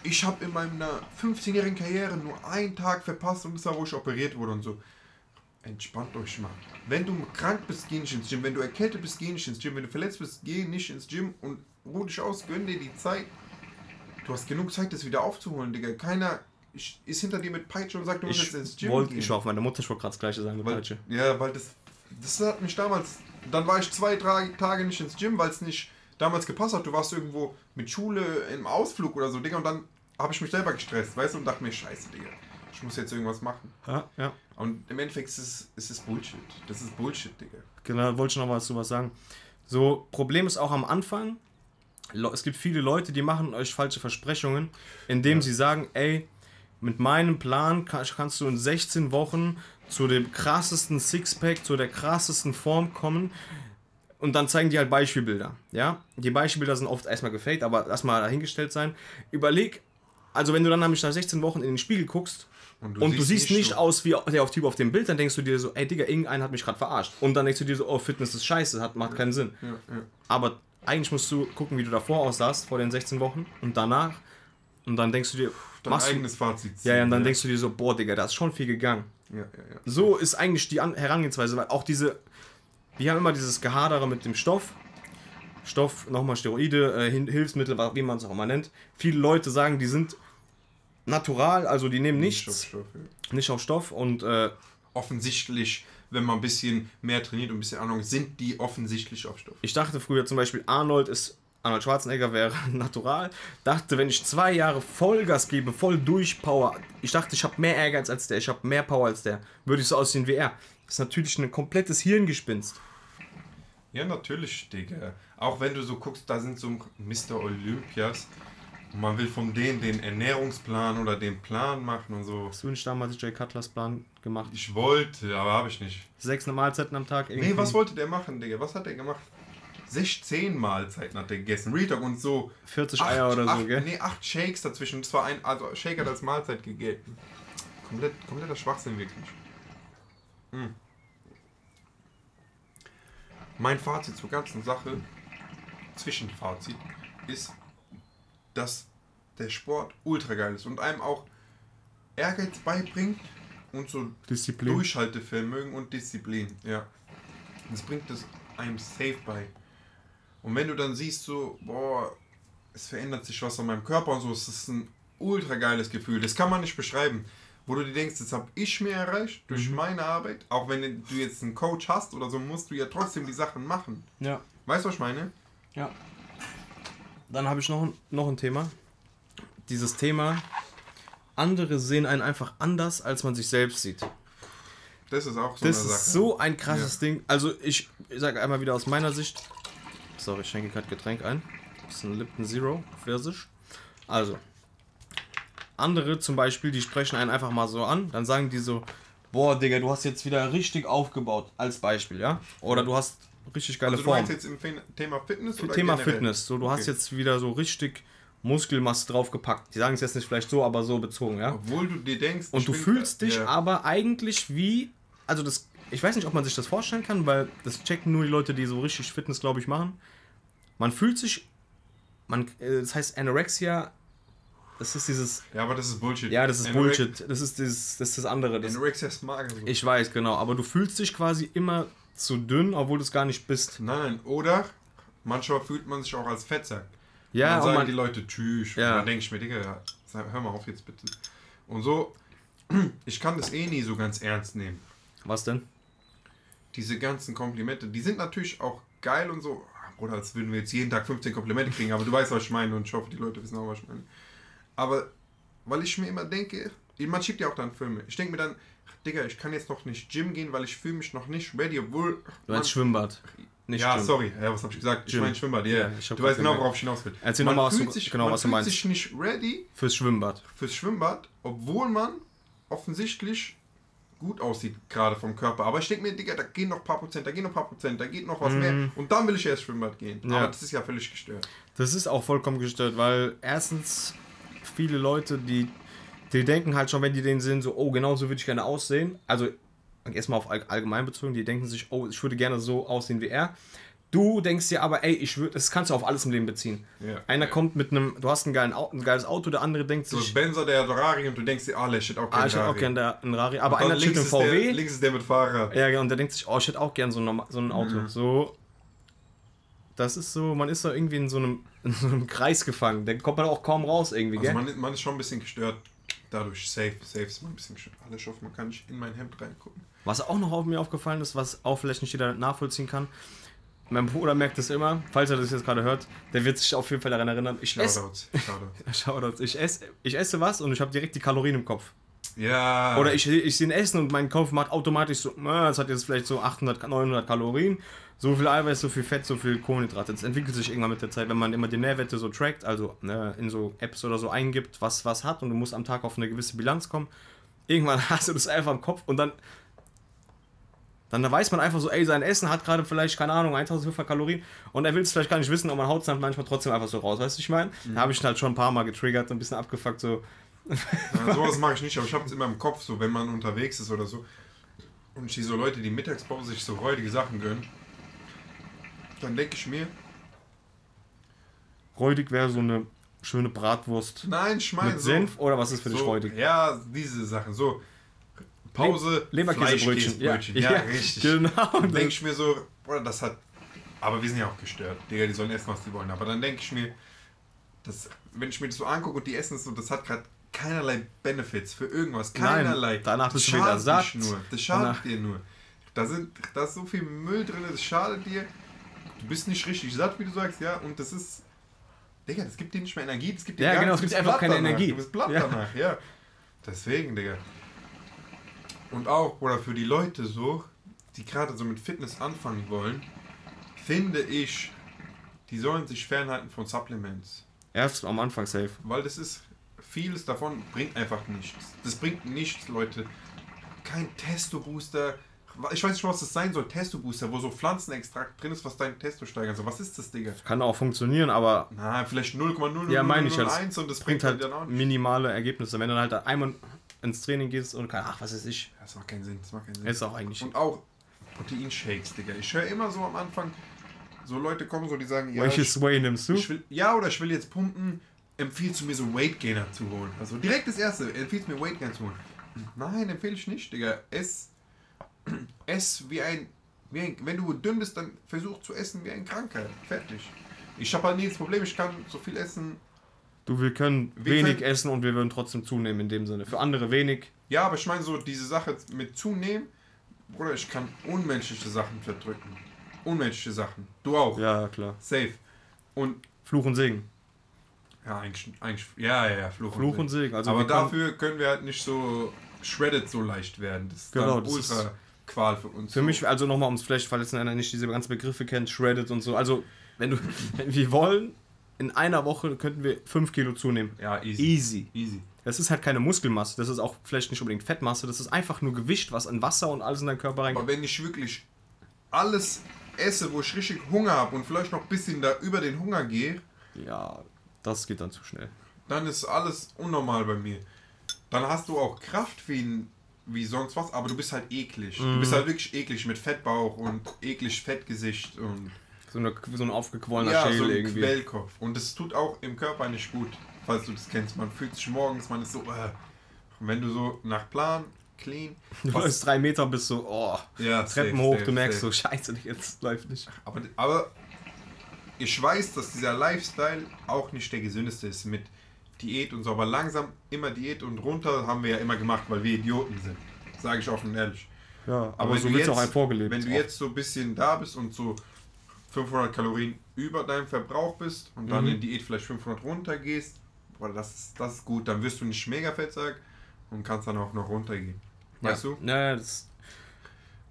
Ich habe in meiner 15-jährigen Karriere nur einen Tag verpasst und das war, wo ich operiert wurde und so. Entspannt euch mal. Wenn du krank bist, geh nicht ins Gym. Wenn du erkältet bist, geh nicht ins Gym. Wenn du verletzt bist, geh nicht ins Gym und ruh dich aus, gönn dir die Zeit. Du hast genug Zeit, das wieder aufzuholen, Digga. Keiner ist hinter dir mit Peitsche und sagt, du musst jetzt ins Gym wollte, gehen. ich war auf meine Mutter, ich wollte gerade das gleiche sagen mit weil, Peitsche. ja, weil das, das hat mich damals, dann war ich zwei, drei Tage nicht ins Gym, weil es nicht damals gepasst hat. Du warst irgendwo mit Schule im Ausflug oder so, Digga, und dann habe ich mich selber gestresst, weißt du, und dachte mir, scheiße, Digga, ich muss jetzt irgendwas machen. Ja, ja. Und im Endeffekt ist es, ist es Bullshit. Das ist Bullshit, Digga. Genau, wollte ich noch was zu was sagen. So, Problem ist auch am Anfang, es gibt viele Leute, die machen euch falsche Versprechungen, indem sie sagen, ey, mit meinem Plan kann, kannst du in 16 Wochen zu dem krassesten Sixpack, zu der krassesten Form kommen. Und dann zeigen die halt Beispielbilder. Ja, die Beispielbilder sind oft erstmal gefaked, aber erstmal dahingestellt sein. Überleg, also wenn du dann nämlich nach 16 Wochen in den Spiegel guckst und du siehst, nicht, so- aus wie der auf Typ auf dem Bild, dann denkst du dir so, ey Digga, irgendeiner hat mich gerade verarscht. Und dann denkst du dir so, oh, Fitness ist scheiße, hat, macht keinen Sinn. Ja, ja. Aber eigentlich musst du gucken, wie du davor aussahst, vor den 16 Wochen und danach. Und dann denkst du dir, Dein machst du, eigenes Fazit. ja, ja, und dann ziehen, denkst du dir so, boah, Digga, da ist schon viel gegangen. Ja, ja, ja. So ist eigentlich die An Herangehensweise, weil auch diese, wir haben immer dieses Gehadere mit dem Stoff. Stoff, nochmal Steroide, äh, Hilfsmittel, wie man es auch immer nennt. Viele Leute sagen, die sind natural, also die nehmen nichts, Stoff, Stoff, ja. nicht auf Stoff und äh, Offensichtlich, wenn man ein bisschen mehr trainiert und ein bisschen Ahnung, sind die offensichtlich auf Stoff. ich dachte früher zum Beispiel, Arnold ist, Arnold Schwarzenegger wäre <laughs> natural. Dachte, wenn ich zwei Jahre Vollgas gebe, voll durchpower, ich dachte, ich habe mehr Ehrgeiz als der, ich habe mehr Power als der, würde ich so aussehen wie er. Das ist natürlich ein komplettes Hirngespinst. Ja, natürlich, Digga. Auch wenn du so guckst, da sind so Mr. Olympias, Und man will von denen den Ernährungsplan oder den Plan machen und so. Hast du nicht damals Jay Cutlers Plan gemacht? Ich wollte, aber habe ich nicht. Sechs Mahlzeiten am Tag? Nee, was wollte der machen, Digga? Was hat der gemacht? 16 Mahlzeiten hat der gegessen. Real Talk und so. 40 Eier oder so, acht, gell? Nee, 8 Shakes dazwischen. Das war ein, also Shake hat als Mahlzeit gegeben. Komplett, kompletter Schwachsinn wirklich. Hm. Mein Fazit zur ganzen Sache, Zwischenfazit, ist, dass der Sport ultra geil ist und einem auch Ehrgeiz beibringt und so Disziplin. Durchhaltevermögen und Disziplin, ja. Das bringt es einem safe bei. Und wenn du dann siehst, so, boah, es verändert sich was an meinem Körper und so, es ist ein ultra geiles Gefühl. Das kann man nicht beschreiben. Wo du dir denkst, das habe ich mir erreicht durch meine Arbeit. Auch wenn du jetzt einen Coach hast oder so, musst du ja trotzdem die Sachen machen. Ja. Weißt du, was ich meine? Ja. Dann habe ich noch, ein- noch ein Thema. Dieses Thema, andere sehen einen einfach anders, als man sich selbst sieht. Das ist auch so Das eine ist Sache. so ein krasses Ding. Also ich sage einmal wieder aus meiner Sicht. Sorry, ich schenke gerade Getränk ein. Das ist ein Lipton Zero, Pfirsich. Also, andere zum Beispiel, die sprechen einen einfach mal so an. Dann sagen die so, boah, Digga, du hast jetzt wieder richtig aufgebaut. Als Beispiel, ja? Oder du hast richtig geile Also du Form. meinst jetzt im Thema Fitness oder Thema? Fitness. So, du Okay. hast jetzt wieder so richtig Muskelmasse draufgepackt. Die sagen es jetzt nicht vielleicht so, aber so bezogen, ja? Obwohl du dir denkst... Und du fühlst dich ja. aber eigentlich wie, also das, ich weiß nicht, ob man sich das vorstellen kann, weil das checken nur die Leute, die so richtig Fitness, glaube ich, machen. Man fühlt sich, man, äh, das heißt Anorexia, das ist dieses, Ja, aber das ist Bullshit. ja, das ist Anorex- Bullshit, das ist dieses, das ist das andere. Das, Anorexia ist mager. So. ich weiß, genau, aber du fühlst dich quasi immer zu dünn, obwohl du es gar nicht bist. Nein, nein. Oder manchmal fühlt man sich auch als Fettsack. Ja, dann sagen man, die Leute tschüss. Ja. Und dann denke ich mir, Digga, hör mal auf jetzt bitte. Und so, <clears throat> ich kann das eh nie so ganz ernst nehmen. was denn? Diese ganzen Komplimente, die sind natürlich auch geil und so. Bruder, als würden wir jetzt jeden Tag 15 Komplimente kriegen, aber du weißt, was ich meine und ich hoffe, die Leute wissen auch, was ich meine. Aber weil ich mir immer denke, man schiebt ja auch dann Filme. Ich denke mir dann, Digga, ich kann jetzt noch nicht Gym gehen, weil ich fühle mich noch nicht ready, obwohl. Du meinst Schwimmbad. Nicht ja, Gym. sorry, ja, was habe ich gesagt? Ich Gym. meine Schwimmbad, ja. Ja, ich hab du weißt genau, worauf ich hinaus will. Erzähl Man noch mal, was du- sich, genau, man was du fühlt meinst. sich nicht ready Fürs Schwimmbad. fürs Schwimmbad, obwohl man offensichtlich gut aussieht, gerade vom Körper. Aber ich denke mir, Digga, da gehen noch ein paar Prozent, da gehen noch ein paar Prozent, da geht noch was mehr. Und dann will ich erst Schwimmbad gehen. Mhm. Ja. Aber das ist ja völlig gestört. Das ist auch vollkommen gestört, weil erstens viele Leute, die, die denken halt schon, wenn die den sehen, so, oh, genau so würde ich gerne aussehen. Also erstmal auf all- allgemein bezogen, die denken sich, oh, ich würde gerne so aussehen wie er. Du denkst dir aber, ey, ich würde, das kannst du auf alles im Leben beziehen. Ja. Einer Ja. kommt mit einem, du hast ein, geilen, ein geiles Auto, der andere denkt So sich, ist Benzer der Ferrari und du denkst dir, ah, ich hätte auch ah, gerne ich hätte auch gerne der- einen Rari, aber einer chillt im links ist Der, VW. links ist der mit Fahrrad. Ja, und der denkt sich, oh, ich hätte auch gern so so ein Auto. Mhm. So, das ist so, man ist da irgendwie in so einem, <laughs> in so einem Kreis gefangen. Da kommt man auch kaum raus irgendwie, Also gell? man, ist- man ist schon ein bisschen gestört. Dadurch safe, safe ist man ein bisschen gestört. Alle, ich hoffe, man kann nicht in mein Hemd reingucken. Was auch noch auf mir aufgefallen ist, was auch vielleicht nicht jeder nachvollziehen kann. Mein Bruder merkt es immer, falls er das jetzt gerade hört, der wird sich auf jeden Fall daran erinnern. Ich esse, Shoutouts. Shoutouts. <laughs> Shoutouts. ich esse, ich esse was und ich habe direkt die Kalorien im Kopf. Ja. Oder ich, ich sehe ein Essen und mein Kopf macht automatisch so, "Ah, das hat jetzt vielleicht so 800, 900 Kalorien, so viel Eiweiß, so viel Fett, so viel Kohlenhydrate. Das entwickelt sich irgendwann mit der Zeit, wenn man immer die Nährwerte so trackt, also ne, in so Apps oder so eingibt, was was hat und du musst am Tag auf eine gewisse Bilanz kommen. Irgendwann <laughs> hast du das einfach im Kopf und dann dann weiß man einfach so, ey, sein Essen hat gerade vielleicht, keine Ahnung, 1500 Kalorien und er will es vielleicht gar nicht wissen, aber man haut es dann manchmal trotzdem einfach so raus, weißt du, ich meine? Da habe ich ihn halt schon ein paar Mal getriggert, ein bisschen abgefuckt, so, Ja, sowas mache ich nicht, aber ich habe es immer im Kopf, so wenn man unterwegs ist oder so. Und ich sehe so Leute, die Mittagspause sich so räudige Sachen gönnen. Dann denke ich mir, räudig wäre so eine schöne Bratwurst nein, ich meine mit so, Senf oder was ist für dich so, räudig? Ja, diese Sachen. So, Pause, Leberkäsebrötchen. Fleischkäsebrötchen. Ja, <laughs> richtig. Genau. Dann denke ich mir so, boah, das hat. Aber wir sind ja auch gestört. Digga, die sollen essen, was die wollen. Aber dann denke ich mir, das, wenn ich mir das so angucke und die essen es so, das hat gerade keinerlei Benefits für irgendwas. Nein, Keinerlei. danach Das bist du wieder satt. Nur. Das schadet Danach- dir nur. Da, sind, da ist so viel Müll drin, das schadet dir. Du bist nicht richtig satt, wie du sagst, ja. Und das ist. Digga, das gibt dir nicht mehr Energie. Das gibt dir Ja, genau, es gibt einfach keine danach. Energie. Du bist platt Ja. danach, ja. Deswegen, Digga. Und auch, oder für die Leute so, die gerade so mit Fitness anfangen wollen, finde ich, die sollen sich fernhalten von Supplements. Erst am Anfang safe. Weil das ist, vieles davon bringt einfach nichts. Das bringt nichts, Leute. Kein Testo-Booster. Ich weiß nicht, was das sein soll. Testo-Booster, wo so Pflanzenextrakt drin ist, was dein Testo steigern soll. Was ist das, Digga? Kann auch funktionieren, aber Na, vielleicht 0,001 ja, halt. und das bringt bringt halt dann auch nicht. minimale Ergebnisse. Wenn du halt einmal ins Training gehst und kein, ach, was ist ich, Das macht keinen Sinn. Das macht keinen Sinn. ist auch eigentlich. Und auch Proteinshakes, Digga. Ich höre immer so am Anfang, so Leute kommen so, die sagen, ja, ich, Welches Way nimmst du? will, ja, oder ich will jetzt pumpen, empfiehlst du mir so Weight Gainer zu holen. Also direkt das erste, empfiehlst du mir Weight Gainer zu holen. Nein, empfehle ich nicht, Digga. Ess, <clears throat> ess wie ein, wie ein, wenn du dünn bist, dann versuch zu essen wie ein Kranker. Fertig. Ich habe halt nie das Problem, ich kann so viel essen. Du, wir können Wir wenig können- essen und wir würden trotzdem zunehmen in dem Sinne. Für andere wenig. Ja, aber ich meine so diese Sache mit zunehmen, Bruder, ich kann unmenschliche Sachen verdrücken. Unmenschliche Sachen. Du auch. Ja, klar. Safe. Und Fluch und Segen. ja, eigentlich, eigentlich ja, ja, ja, Fluch, Fluch und Segen. Also aber dafür können wir halt nicht so shredded so leicht werden. Das ist Genau, das ultra ist- Qual für uns. Für so. mich, also nochmal ums Flash, falls einer nicht diese ganzen Begriffe kennt, Shredded und so. Also, wenn du, <laughs> wenn wir wollen, in einer Woche könnten wir 5 Kilo zunehmen. Ja, easy. Easy. Easy. Das ist halt keine Muskelmasse, das ist auch vielleicht nicht unbedingt Fettmasse, das ist einfach nur Gewicht, was an Wasser und alles in deinen Körper reingeht. Aber wenn ich wirklich alles esse, wo ich richtig Hunger habe und vielleicht noch ein bisschen da über den Hunger gehe, Ja, das geht dann zu schnell. dann ist alles unnormal bei mir. Dann hast du auch Kraft wie, wie sonst was, aber du bist halt eklig. Du Mhm. bist halt wirklich eklig mit Fettbauch und eklig Fettgesicht und So, eine, so ein aufgequollener ja, Schädel so ein irgendwie. Quellkopf. Und das tut auch im Körper nicht gut, falls du das kennst. Man fühlt sich morgens, man ist so, äh, wenn du so nach Plan, clean, <laughs> Du läufst drei Meter und bist so, oh, ja, Treppen safe, hoch, safe, du merkst safe. so, scheiße, jetzt läuft nicht. Aber, aber ich weiß, dass dieser Lifestyle auch nicht der gesündeste ist mit Diät und so. Aber langsam immer Diät und runter haben wir ja immer gemacht, weil wir Idioten sind. Sage ich offen und ehrlich. Ja, aber, wenn so wird es auch ein vorgelebt. Wenn du jetzt so ein bisschen da bist und so 500 Kalorien über deinem Verbrauch bist und dann Mhm. in Diät vielleicht 500 runter gehst, boah, das, ist, das ist gut. Dann wirst du nicht mega fettsack und kannst dann auch noch runtergehen. Weißt ja. du? Ja, das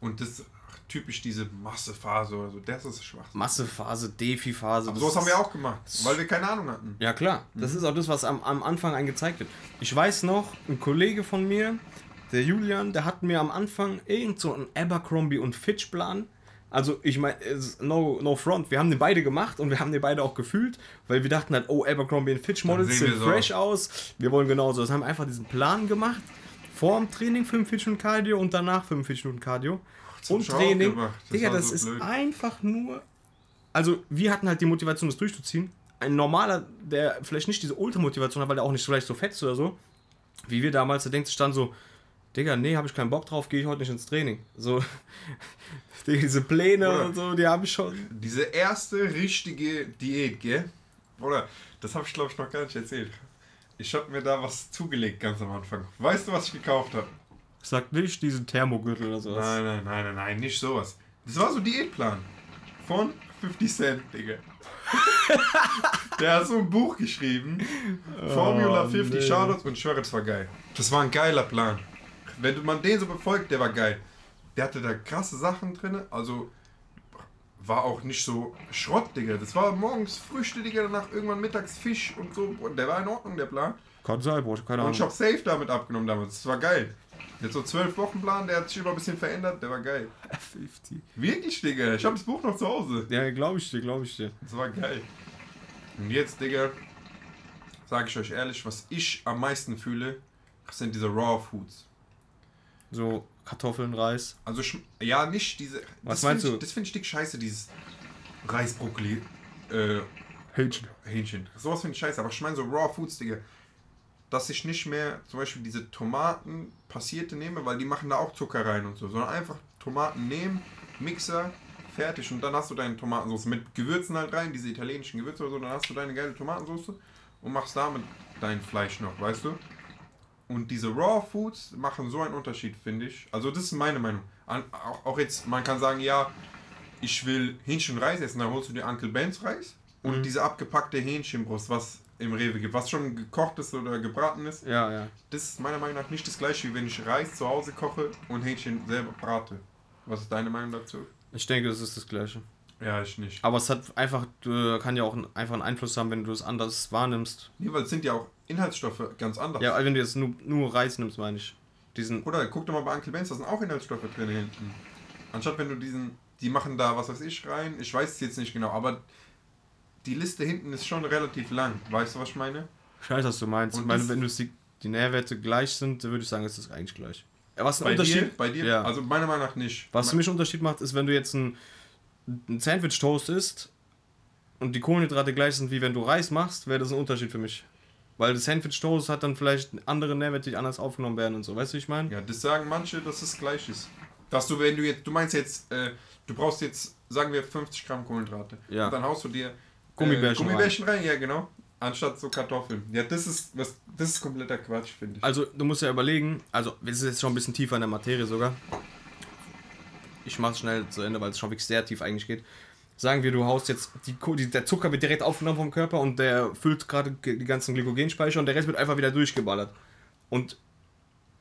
Und das ach, typisch diese Massephase oder so, das ist schwach. Massephase, Defi-Phase. Das sowas haben wir auch gemacht, weil wir keine Ahnung hatten. Ja klar, das ist auch das, was am, am Anfang einem gezeigt wird. Ich weiß noch, ein Kollege von mir, der Julian, der hat mir am Anfang irgend so einen Abercrombie und Fitch Plan. Also ich meine, no, no front, wir haben den beide gemacht und wir haben den beide auch gefühlt, weil wir dachten halt, oh, Abercrombie und Fitch Models sehen wir sehen so fresh aus, wir wollen genauso. Das haben wir einfach diesen Plan gemacht, vor dem Training 45 Minuten Cardio und danach 45 Minuten Cardio. hab und Training. Das Digga, das so ist blöd. einfach nur also wir hatten halt die Motivation, das durchzuziehen. Ein normaler, der vielleicht nicht diese Ultramotivation hat, weil der auch nicht vielleicht so fett ist oder so, wie wir damals, der denkt sich dann so, Digga, nee, habe ich keinen Bock drauf, gehe ich heute nicht ins Training. So, <laughs> diese Pläne Oder- und so, die habe ich schon. Diese erste richtige Diät, gell? Oder, das habe ich glaube ich noch gar nicht erzählt. Ich habe mir da was zugelegt ganz am Anfang. Weißt du, was ich gekauft habe? Sagt nicht diesen Thermogürtel oder sowas. Nein, nein, nein, nein, nein, nicht sowas. Das war so Diätplan. Von 50 Cent, Digga. <laughs> Der hat so ein Buch geschrieben. Formula 50 nee. Shoutouts und ich schwöre, das war geil. Das war ein geiler Plan. Wenn man den so befolgt, der war geil. Der hatte da krasse Sachen drin, also war auch nicht so Schrott, Digga. Das war morgens Früchte, Digga, danach irgendwann mittags Fisch und so. Und der war in Ordnung, der Plan. Kann sein, Bruder, keine Und ich Ahnung. hab safe damit abgenommen damals. Das war geil. Jetzt so 12 Wochen Plan, der hat sich immer ein bisschen verändert, der war geil. 50. Wirklich, Digga. Ich hab das Buch noch zu Hause. Ja, glaube ich dir, glaube ich dir. Das war geil. Und jetzt, Digga, sage ich euch ehrlich, was ich am meisten fühle, sind diese Raw Foods. So Kartoffeln, Reis. Also, ja, nicht diese. Was das meinst du? Ich, das finde ich dick scheiße, dieses Reisbrokkoli, äh, Hähnchen. Hähnchen. Sowas finde ich scheiße, aber ich meine so Raw Foods, Digga. Dass ich nicht mehr zum Beispiel diese Tomaten passierte nehme, weil die machen da auch Zucker rein und so, sondern einfach Tomaten nehmen, Mixer, fertig und dann hast du deine Tomatensauce mit Gewürzen halt rein, diese italienischen Gewürze oder so, dann hast du deine geile Tomatensauce und machst damit dein Fleisch noch, weißt du? Und diese Raw Foods machen so einen Unterschied, finde ich. Also das ist meine Meinung. An, auch, auch jetzt, man kann sagen, ja, ich will Hähnchen und Reis essen, dann holst du dir Uncle Ben's Reis und diese abgepackte Hähnchenbrust, was im Rewe gibt, was schon gekocht ist oder gebraten ist. Ja, ja. Das ist meiner Meinung nach nicht das gleiche, wie wenn ich Reis zu Hause koche und Hähnchen selber brate. Was ist deine Meinung dazu? Ich denke, das ist das Gleiche. Ja, ich nicht. Aber es hat einfach, kann ja auch einen- einfach einen Einfluss haben, wenn du es anders wahrnimmst. Nee, weil es sind ja auch Inhaltsstoffe ganz anders. Ja, wenn du jetzt nur, nur Reis nimmst, meine ich. Diesen, Oder guck doch mal bei Uncle Ben's, da sind auch Inhaltsstoffe drin hinten. Anstatt wenn du diesen, die machen da was weiß ich rein, ich weiß es jetzt nicht genau, aber die Liste hinten ist schon relativ lang. Weißt du, was ich meine? ich weiß, was du meinst. Und ich meine, wenn du die, die Nährwerte gleich sind, dann würde ich sagen, ist das eigentlich gleich. Was ein Bei Unterschied, dir? Bei dir? Ja. Also meiner Meinung nach nicht. Was für mich einen Unterschied macht, ist, wenn du jetzt ein, ein Sandwich-Toast isst und die Kohlenhydrate gleich sind, wie wenn du Reis machst, wäre das ein Unterschied für mich. Weil das Sandwich-Toast hat dann vielleicht andere Nährwerte, die anders aufgenommen werden und so. Weißt du, wie ich meine? Ja, das sagen manche, dass es gleich ist. Dass du, wenn du jetzt, du meinst jetzt, äh, du brauchst jetzt, sagen wir, 50 Gramm Kohlenhydrate. Ja. Und dann haust du dir Gummibärchen äh, Gummibärchen rein. ja genau. Anstatt so Kartoffeln. Ja, das ist, was, das ist kompletter Quatsch, finde ich. Also, du musst ja überlegen, also, wir sind jetzt schon ein bisschen tiefer in der Materie sogar. Ich mach's schnell zu Ende, weil es schon wirklich sehr tief eigentlich geht. Sagen wir, du haust jetzt, die, der Zucker wird direkt aufgenommen vom Körper und der füllt gerade die ganzen Glykogenspeicher und der Rest wird einfach wieder durchgeballert. Und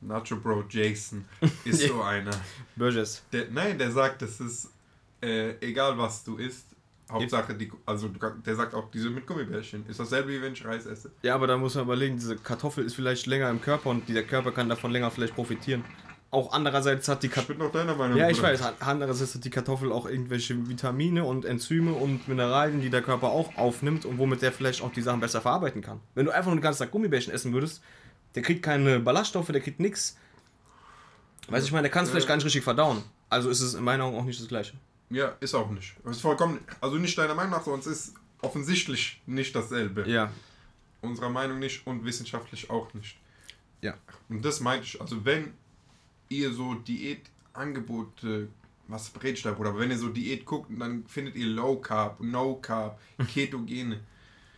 Nacho Bro Jason <laughs> ist so einer. Burgess. Der, nein, der sagt, das ist äh, egal was du isst. Hauptsache, die, also der sagt auch, diese mit Gummibärchen. Ist dasselbe wie wenn ich Reis esse. Ja, aber da muss man überlegen, diese Kartoffel ist vielleicht länger im Körper und der Körper kann davon länger vielleicht profitieren. Auch andererseits hat die Kartoffel. noch deiner Meinung. Ja, ich Bruder. weiß, andererseits hat die Kartoffel auch irgendwelche Vitamine und Enzyme und Mineralien, die der Körper auch aufnimmt und womit der vielleicht auch die Sachen besser verarbeiten kann. Wenn du einfach nur den ganzen Tag Gummibärchen essen würdest, der kriegt keine Ballaststoffe, der kriegt nichts. Weißt du, ich meine, der kann es vielleicht gar nicht richtig verdauen. Also ist es in meinen Augen auch nicht das Gleiche. Ja, ist auch nicht. Ist vollkommen, also nicht deiner Meinung nach, sonst ist offensichtlich nicht dasselbe. Ja. Unserer Meinung nicht und wissenschaftlich auch nicht. Ja. Und das meinte ich, also wenn ihr so Diätangebote, was redet da, Bruder, aber wenn ihr so Diät guckt, dann findet ihr Low Carb, No Carb, <laughs> Ketogene.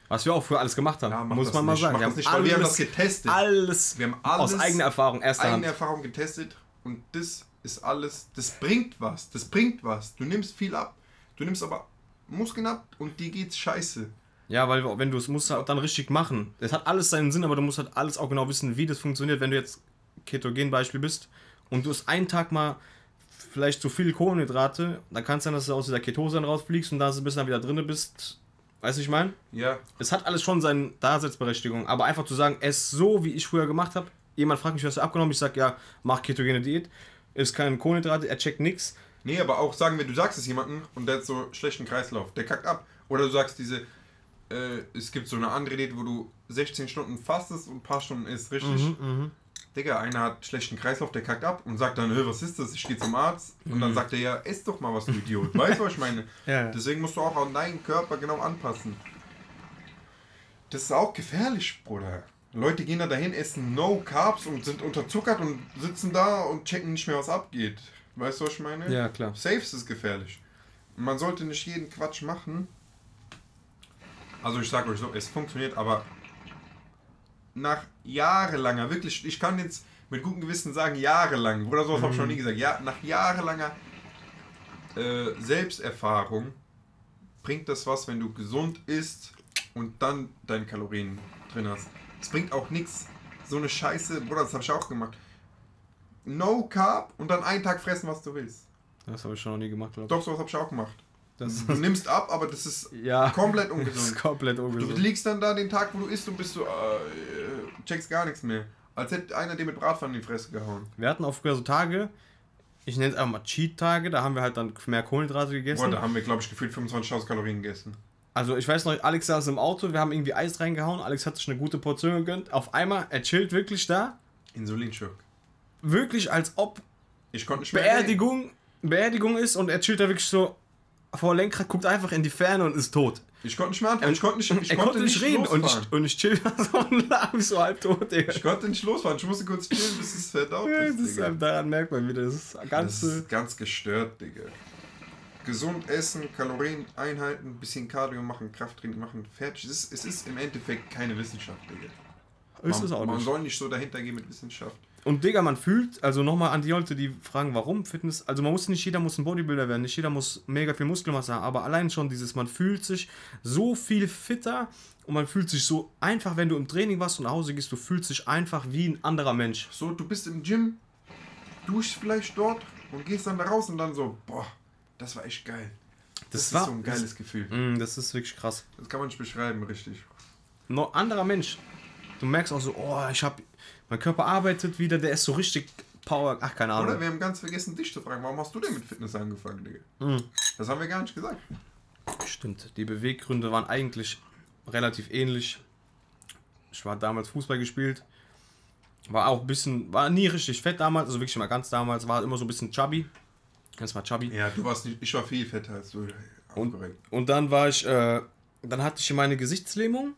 Was wir auch früher alles gemacht haben, Ja, muss man mal nicht, sagen. mach Wir haben, nicht, weil wir haben das alles, getestet. alles, Wir haben alles aus eigener Erfahrung, erster eigene Hand. Erfahrung getestet und das ist alles, das bringt was, das bringt was. Du nimmst viel ab, du nimmst aber Muskeln ab und dir geht's scheiße. Ja, weil wenn du es musst halt dann richtig machen. Es hat alles seinen Sinn, aber du musst halt alles auch genau wissen, wie das funktioniert. Wenn du jetzt Ketogen-Beispiel bist und du hast einen Tag mal vielleicht zu viel Kohlenhydrate, dann kann es sein, dass du aus dieser Ketose dann rausfliegst und da bis dann wieder drin bist. Weißt du, ich meine? Ja, Es hat alles schon seine Daseinsberechtigung, aber einfach zu sagen, ess so, wie ich früher gemacht habe. Jemand fragt mich, was du abgenommen Ich sag, ja, mach ketogene Diät. Ist kein Kohlenhydrate, er checkt nix. Nee, aber auch sagen wir, du sagst es jemandem und der hat so schlechten Kreislauf, der kackt ab. Oder du sagst diese, äh, es gibt so eine andere Diät, wo du 16 Stunden fastest und ein paar Stunden isst, richtig? Mhm, Digga, einer hat schlechten Kreislauf, der kackt ab und sagt dann, "Hä, was ist das? Ich gehe zum Arzt. Und dann sagt er ja, ess doch mal was, du Idiot. Weißt du, was ich meine? <laughs> Ja. Deswegen musst du auch an deinen Körper genau anpassen. Das ist auch gefährlich, Bruder. Leute gehen da dahin, essen No Carbs und sind unterzuckert und sitzen da und checken nicht mehr, was abgeht. Weißt du, was ich meine? Ja, klar. Safe ist gefährlich. Man sollte nicht jeden Quatsch machen. Also ich sag euch so, es funktioniert, aber nach jahrelanger, wirklich, ich kann jetzt mit gutem Gewissen sagen, jahrelang, oder sowas habe ich noch nie gesagt, ja, nach jahrelanger äh, Selbsterfahrung bringt das was, wenn du gesund isst und dann deine Kalorien drin hast. Es bringt auch nichts. So eine Scheiße, Bruder, das habe ich auch gemacht. No Carb und dann einen Tag fressen, was du willst. Das habe ich schon noch nie gemacht, glaube Doch, sowas habe ich auch gemacht. Das <laughs> Du nimmst ab, aber das ist ja, komplett <laughs> das ist ungesund. komplett Du ungesund. liegst dann da den Tag, wo du isst und bist so, äh, checkst gar nichts mehr. Als hätte einer dir mit Bratpfannen in die Fresse gehauen. Wir hatten auch früher so Tage, ich nenne es einfach mal Cheat-Tage, da haben wir halt dann mehr Kohlenhydrate Boah, gegessen. da haben wir, glaube ich, gefühlt 25.000 Kalorien gegessen. Also ich weiß noch, Alex saß im Auto, wir haben irgendwie Eis reingehauen, Alex hat sich eine gute Portion gegönnt. Auf einmal, er chillt wirklich da, Insulinschock. wirklich als ob Ich konnte nicht. Beerdigung, Beerdigung ist und er chillt da wirklich so vor Lenkrad, guckt einfach in die Ferne und ist tot. Ich konnte nicht mehr antworten. Ich konnte nicht, ich er konnte nicht reden und ich, und ich chill <laughs> da so und lag so halb tot, Digga. Ich konnte nicht losfahren. Ich musste kurz chillen, bis es verdaut Das ist, ist, Digga. daran merkt man wieder, das ist Das ganze... ist ganz gestört, Digga. Gesund essen, Kalorien einhalten, bisschen Cardio machen, Krafttraining machen, fertig. Es ist, es ist im Endeffekt keine Wissenschaft, Digga. Ist man, es auch man nicht. soll nicht so dahinter gehen mit Wissenschaft. Und Digga, man fühlt, also nochmal an die Leute, die fragen, warum Fitness, also man muss nicht jeder muss ein Bodybuilder werden, nicht jeder muss mega viel Muskelmasse haben, aber allein schon dieses, man fühlt sich so viel fitter und man fühlt sich so einfach, wenn du im Training warst und nach Hause gehst, du fühlst dich einfach wie ein anderer Mensch. So, du bist im Gym, duschst vielleicht dort und gehst dann da raus und dann so, boah, das war echt geil. Das, ist war- so ein geiles Gefühl. Mm, das ist wirklich krass. Das kann man nicht beschreiben, richtig. Noch anderer Mensch. Du merkst auch so, oh, ich hab. Mein Körper arbeitet wieder, der ist so richtig Power. Ach, keine Ahnung. Oder wir haben ganz vergessen, dich zu fragen, warum hast du denn mit Fitness angefangen, Digga? Mhm. Das haben wir gar nicht gesagt. Stimmt. Die Beweggründe waren eigentlich relativ ähnlich. Ich war damals Fußball gespielt. War auch ein bisschen, war nie richtig fett damals, also wirklich mal ganz damals, war immer so ein bisschen chubby. Ganz mal chubby. Ja, du warst nicht, ich war viel fetter als du. Und-. Und dann war ich, äh, dann hatte ich meine Gesichtslähmung.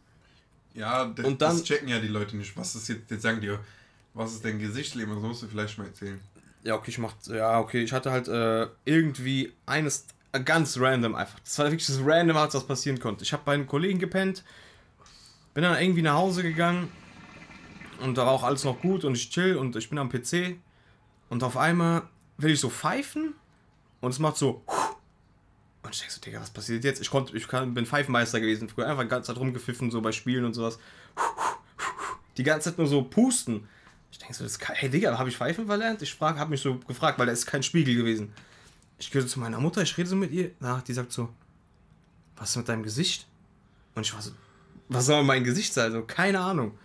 Ja, d- Und dann- das checken ja die Leute nicht. Was ist jetzt, jetzt sagen die, was ist dein Gesichtsleben? Das musst du vielleicht mal erzählen. Ja, okay, ich mach, ja, okay, ich hatte halt äh, irgendwie eines, äh, ganz random einfach. Das war wirklich das random, als das passieren konnte. Ich habe bei einem Kollegen gepennt, bin dann irgendwie nach Hause gegangen und da war auch alles noch gut und ich chill und ich bin am PC und auf einmal will ich so pfeifen und es macht so und ich denke so, Digga, was passiert jetzt? Ich konnte, ich kann, bin Pfeifenmeister gewesen, früher einfach die ganze Zeit rumgepfiffen, so bei Spielen und sowas. Die ganze Zeit nur so pusten. Ich denke so, das kann, hey Digga, habe ich Pfeifen verlernt? Ich frage, habe mich so gefragt, weil da ist kein Spiegel gewesen. Ich gehe so zu meiner Mutter, ich rede so mit ihr, nach, die sagt so, was ist mit deinem Gesicht? Und ich war so, was soll mein Gesicht sein? Also, keine Ahnung.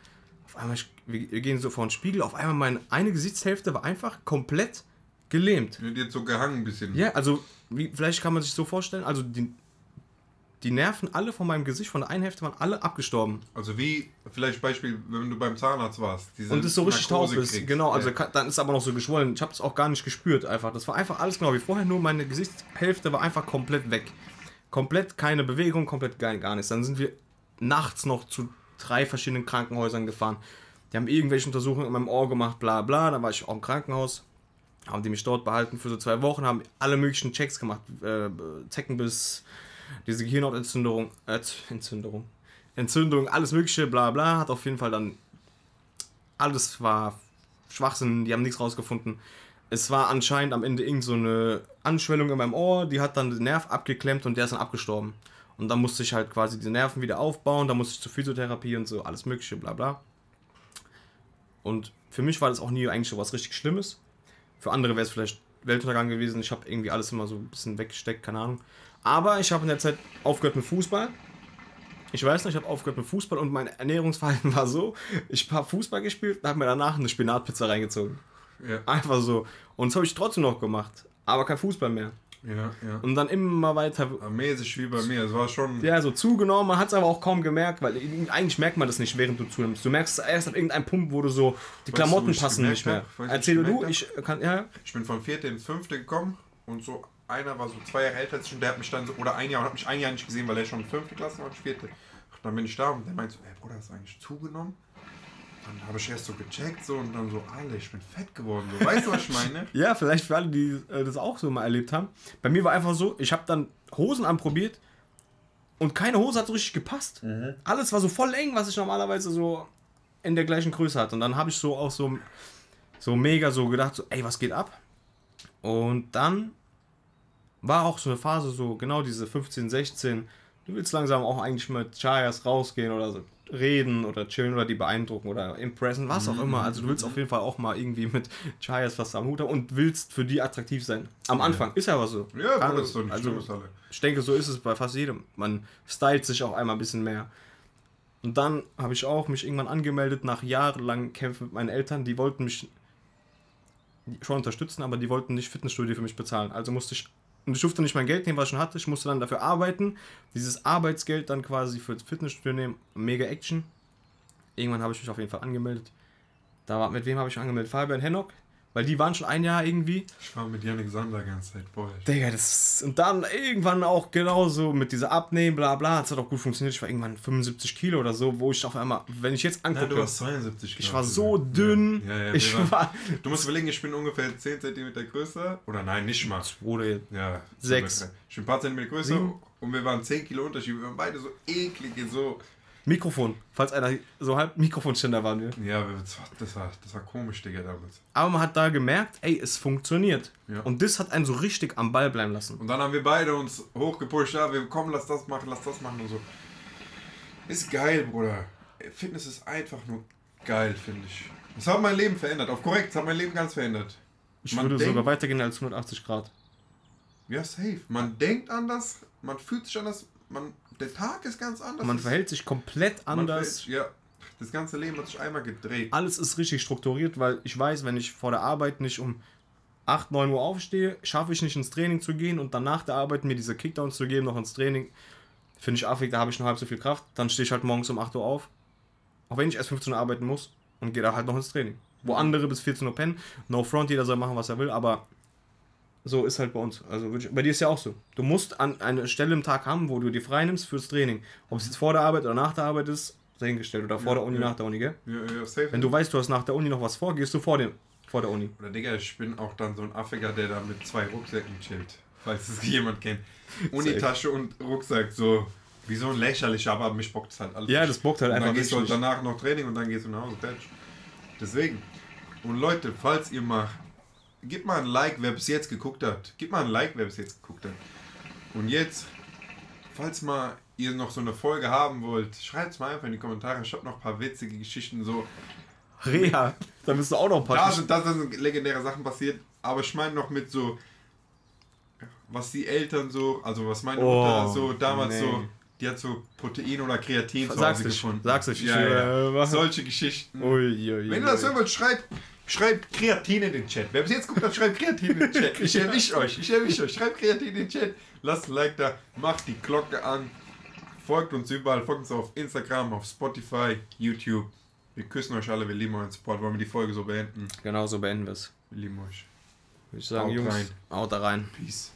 Auf einmal, ich, wir, wir gehen so vor den Spiegel, auf einmal meine eine Gesichtshälfte war einfach komplett gelähmt. Wird jetzt so gehangen ein bisschen. Ja, also, wie, vielleicht kann man sich so vorstellen, also die, die Nerven alle von meinem Gesicht, von der einen Hälfte waren alle abgestorben. Also wie, vielleicht Beispiel, wenn du beim Zahnarzt warst. Und es so richtig taub ist. Genau, also Ja. dann ist aber noch so geschwollen. Ich habe es auch gar nicht gespürt einfach. Das war einfach alles genau wie vorher, nur meine Gesichtshälfte war einfach komplett weg. Komplett keine Bewegung, komplett gar, gar nichts. Dann sind wir nachts noch zu drei verschiedenen Krankenhäusern gefahren. Die haben irgendwelche Untersuchungen in meinem Ohr gemacht, bla bla. Dann war ich auch im Krankenhaus. Haben die mich dort behalten für so zwei Wochen, haben alle möglichen Checks gemacht. Äh, Zeckenbiss, diese Gehirnhautentzündung, äh, Entzündung, Entzündung, alles mögliche, bla bla. Hat auf jeden Fall dann alles war Schwachsinn, die haben nichts rausgefunden. Es war anscheinend am Ende irgend so eine Anschwellung in meinem Ohr, die hat dann den Nerv abgeklemmt und der ist dann abgestorben. Und dann musste ich halt quasi die Nerven wieder aufbauen, dann musste ich zur Physiotherapie und so, alles mögliche, bla bla. Und für mich war das auch nie eigentlich so was richtig Schlimmes. Für andere wäre es vielleicht Weltuntergang gewesen. Ich habe irgendwie alles immer so ein bisschen weggesteckt, keine Ahnung. Aber ich habe in der Zeit aufgehört mit Fußball. Ich weiß nicht, ich habe aufgehört mit Fußball und mein Ernährungsverhalten <laughs> war so, ich habe Fußball gespielt und habe mir danach eine Spinatpizza reingezogen. Ja, Einfach so. Und das habe ich trotzdem noch gemacht. Aber kein Fußball mehr. Ja, ja. Und dann immer weiter, mäßig wie bei mir. Es war schon. ja, so zugenommen. Man hat es aber auch kaum gemerkt, weil eigentlich merkt man das nicht, während du zunimmst. Du merkst es erst ab irgendeinem Punkt, wo du so, die Weißt du, Klamotten ich passen nicht mehr. Weißt du, Erzähl du, gemerkt ich kann, ja. Ich bin von vierte ins fünfte gekommen und so einer war so zwei Jahre älter als ich und der hat mich dann so, oder ein Jahr, und hat mich ein Jahr nicht gesehen, weil er schon fünfte Klasse war und vierte. Dann bin ich da und der meint so, ey Bruder, hast du eigentlich zugenommen? Dann habe ich erst so gecheckt so und dann so, Alter, ich bin fett geworden. So, weißt du, was ich meine? <laughs> Ja, vielleicht für alle, die äh, das auch so mal erlebt haben. Bei mir war einfach so, ich habe dann Hosen anprobiert und keine Hose hat so richtig gepasst. Alles war so voll eng, was ich normalerweise so in der gleichen Größe hatte. Und dann habe ich so auch so, so mega so gedacht, so, ey, was geht ab? Und dann war auch so eine Phase, so genau diese 15, 16. Du willst langsam auch eigentlich mit Chayas rausgehen oder so reden oder chillen oder die beeindrucken oder impressen, was auch immer. Also du willst auf jeden Fall auch mal irgendwie mit Chayas was am Hut haben und willst für die attraktiv sein. Am Anfang ist ja aber so. Ja, Kann- ist doch nicht also, ich denke, so ist es bei fast jedem. Man stylt sich auch einmal ein bisschen mehr. Und dann habe ich auch mich irgendwann angemeldet nach jahrelangen Kämpfen mit meinen Eltern. Die wollten mich schon unterstützen, aber die wollten nicht Fitnessstudio für mich bezahlen. Also musste ich, und ich durfte nicht mein Geld nehmen, was ich schon hatte. Ich musste dann dafür arbeiten. Dieses Arbeitsgeld dann quasi für das Fitnessstudio nehmen. Mega Action. Irgendwann habe ich mich auf jeden Fall angemeldet. Da war, mit wem habe ich angemeldet? Fabian Hennock. Weil die waren schon ein Jahr irgendwie. Ich war mit Janik Sander die ganze Zeit, boah. Digga, das. Und dann irgendwann auch genauso mit dieser Abnehmen, bla bla. Es hat auch gut funktioniert. Ich war irgendwann 75 Kilo oder so, wo ich auf einmal, wenn ich jetzt angucke, Nein, du warst 72 ich glaub war so dünn. Ja, ja, ja, ich waren- war. Du musst überlegen, ich bin ungefähr 10 cm größer. Oder nein, nicht mal. Bruder, Ja, Sechs. Ich bin ein paar Zentimeter größer Sieben. und wir waren 10 Kilo Unterschied. Wir waren beide so eklige, so. Mikrofon. Falls einer so halb Mikrofonständer waren wir. Ja, das war, das war, das war komisch, Digga, damals. Aber man hat da gemerkt, ey, es funktioniert. Ja. Und das hat einen so richtig am Ball bleiben lassen. Und dann haben wir beide uns hochgepusht, ja, wir kommen, lass das machen, lass das machen und so. Ist geil, Bruder. Fitness ist einfach nur geil, finde ich. Das hat mein Leben verändert. Auf korrekt, das hat mein Leben ganz verändert. Ich Man würde denkt- sogar weitergehen als 180 Grad. Ja, safe. Man denkt anders, man fühlt sich anders, man, der Tag ist ganz anders. Man verhält sich komplett anders. verhält- ja, das ganze Leben hat sich einmal gedreht. Alles ist richtig strukturiert, weil ich weiß, wenn ich vor der Arbeit nicht um 8, 9 Uhr aufstehe, schaffe ich nicht ins Training zu gehen und dann nach der Arbeit mir diese Kickdowns zu geben, noch ins Training. Finde ich affig, da habe ich noch halb so viel Kraft. Dann stehe ich halt morgens um 8 Uhr auf. Auch wenn ich erst 15 Uhr arbeiten muss und gehe da halt noch ins Training. Wo andere bis 14 Uhr pennen. No front, jeder soll machen, was er will, aber so ist halt bei uns. Also bei dir ist ja auch so. Du musst an eine Stelle im Tag haben, wo du dir frei nimmst fürs Training. Ob es jetzt vor der Arbeit oder nach der Arbeit ist, sei hingestellt. Oder vor Ja, der Uni, ja. nach der Uni, gell? Ja, ja, safe. Wenn du weißt, du hast nach der Uni noch was vor, gehst du vor, dem, vor der Uni. Oder Digga, ich bin auch dann so ein Affiger, der da mit zwei Rucksäcken chillt. Falls es <laughs> jemand kennt. Unitasche und Rucksack, so wie so ein lächerlicher, aber mich bockt es halt alles. Ja, das bockt halt und einfach Dann gehst du halt danach noch Training und dann gehst du nach Hause. Fertig. Deswegen. Und Leute, falls ihr mal. Gebt mal ein Like, wer bis jetzt geguckt hat. Gebt mal ein Like, wer bis jetzt geguckt hat. Und jetzt, falls mal ihr noch so eine Folge haben wollt, schreibt es mal einfach in die Kommentare. Ich habe noch ein paar witzige Geschichten so. Reha. Da bist du auch noch ein paar Da sind, da sind legendäre Sachen passiert, aber ich meine noch mit so, was die Eltern so, also was meine Oh, Mutter so damals nee. so, die hat so Protein oder Kreatin zu Sag's Hause nicht, gefunden. sag's nicht. Ja, Ich, ja. äh, was- Solche Geschichten. Ui, ui, Wenn ihr das hören wollt, schreibt, schreibt Kreatin in den Chat. Wer bis jetzt guckt hat, schreibt Kreatin in den Chat. Ich erwische euch, ich erwische euch. Schreibt Kreatin in den Chat. Lasst ein Like da, macht die Glocke an. Folgt uns überall, folgt uns auf Instagram, auf Spotify, YouTube. Wir küssen euch alle, wir lieben euren Support. Wollen wir die Folge so beenden? Genau so beenden wir es. Wir lieben euch. Ich sagen, Haut Jungs, rein. haut da rein. Peace.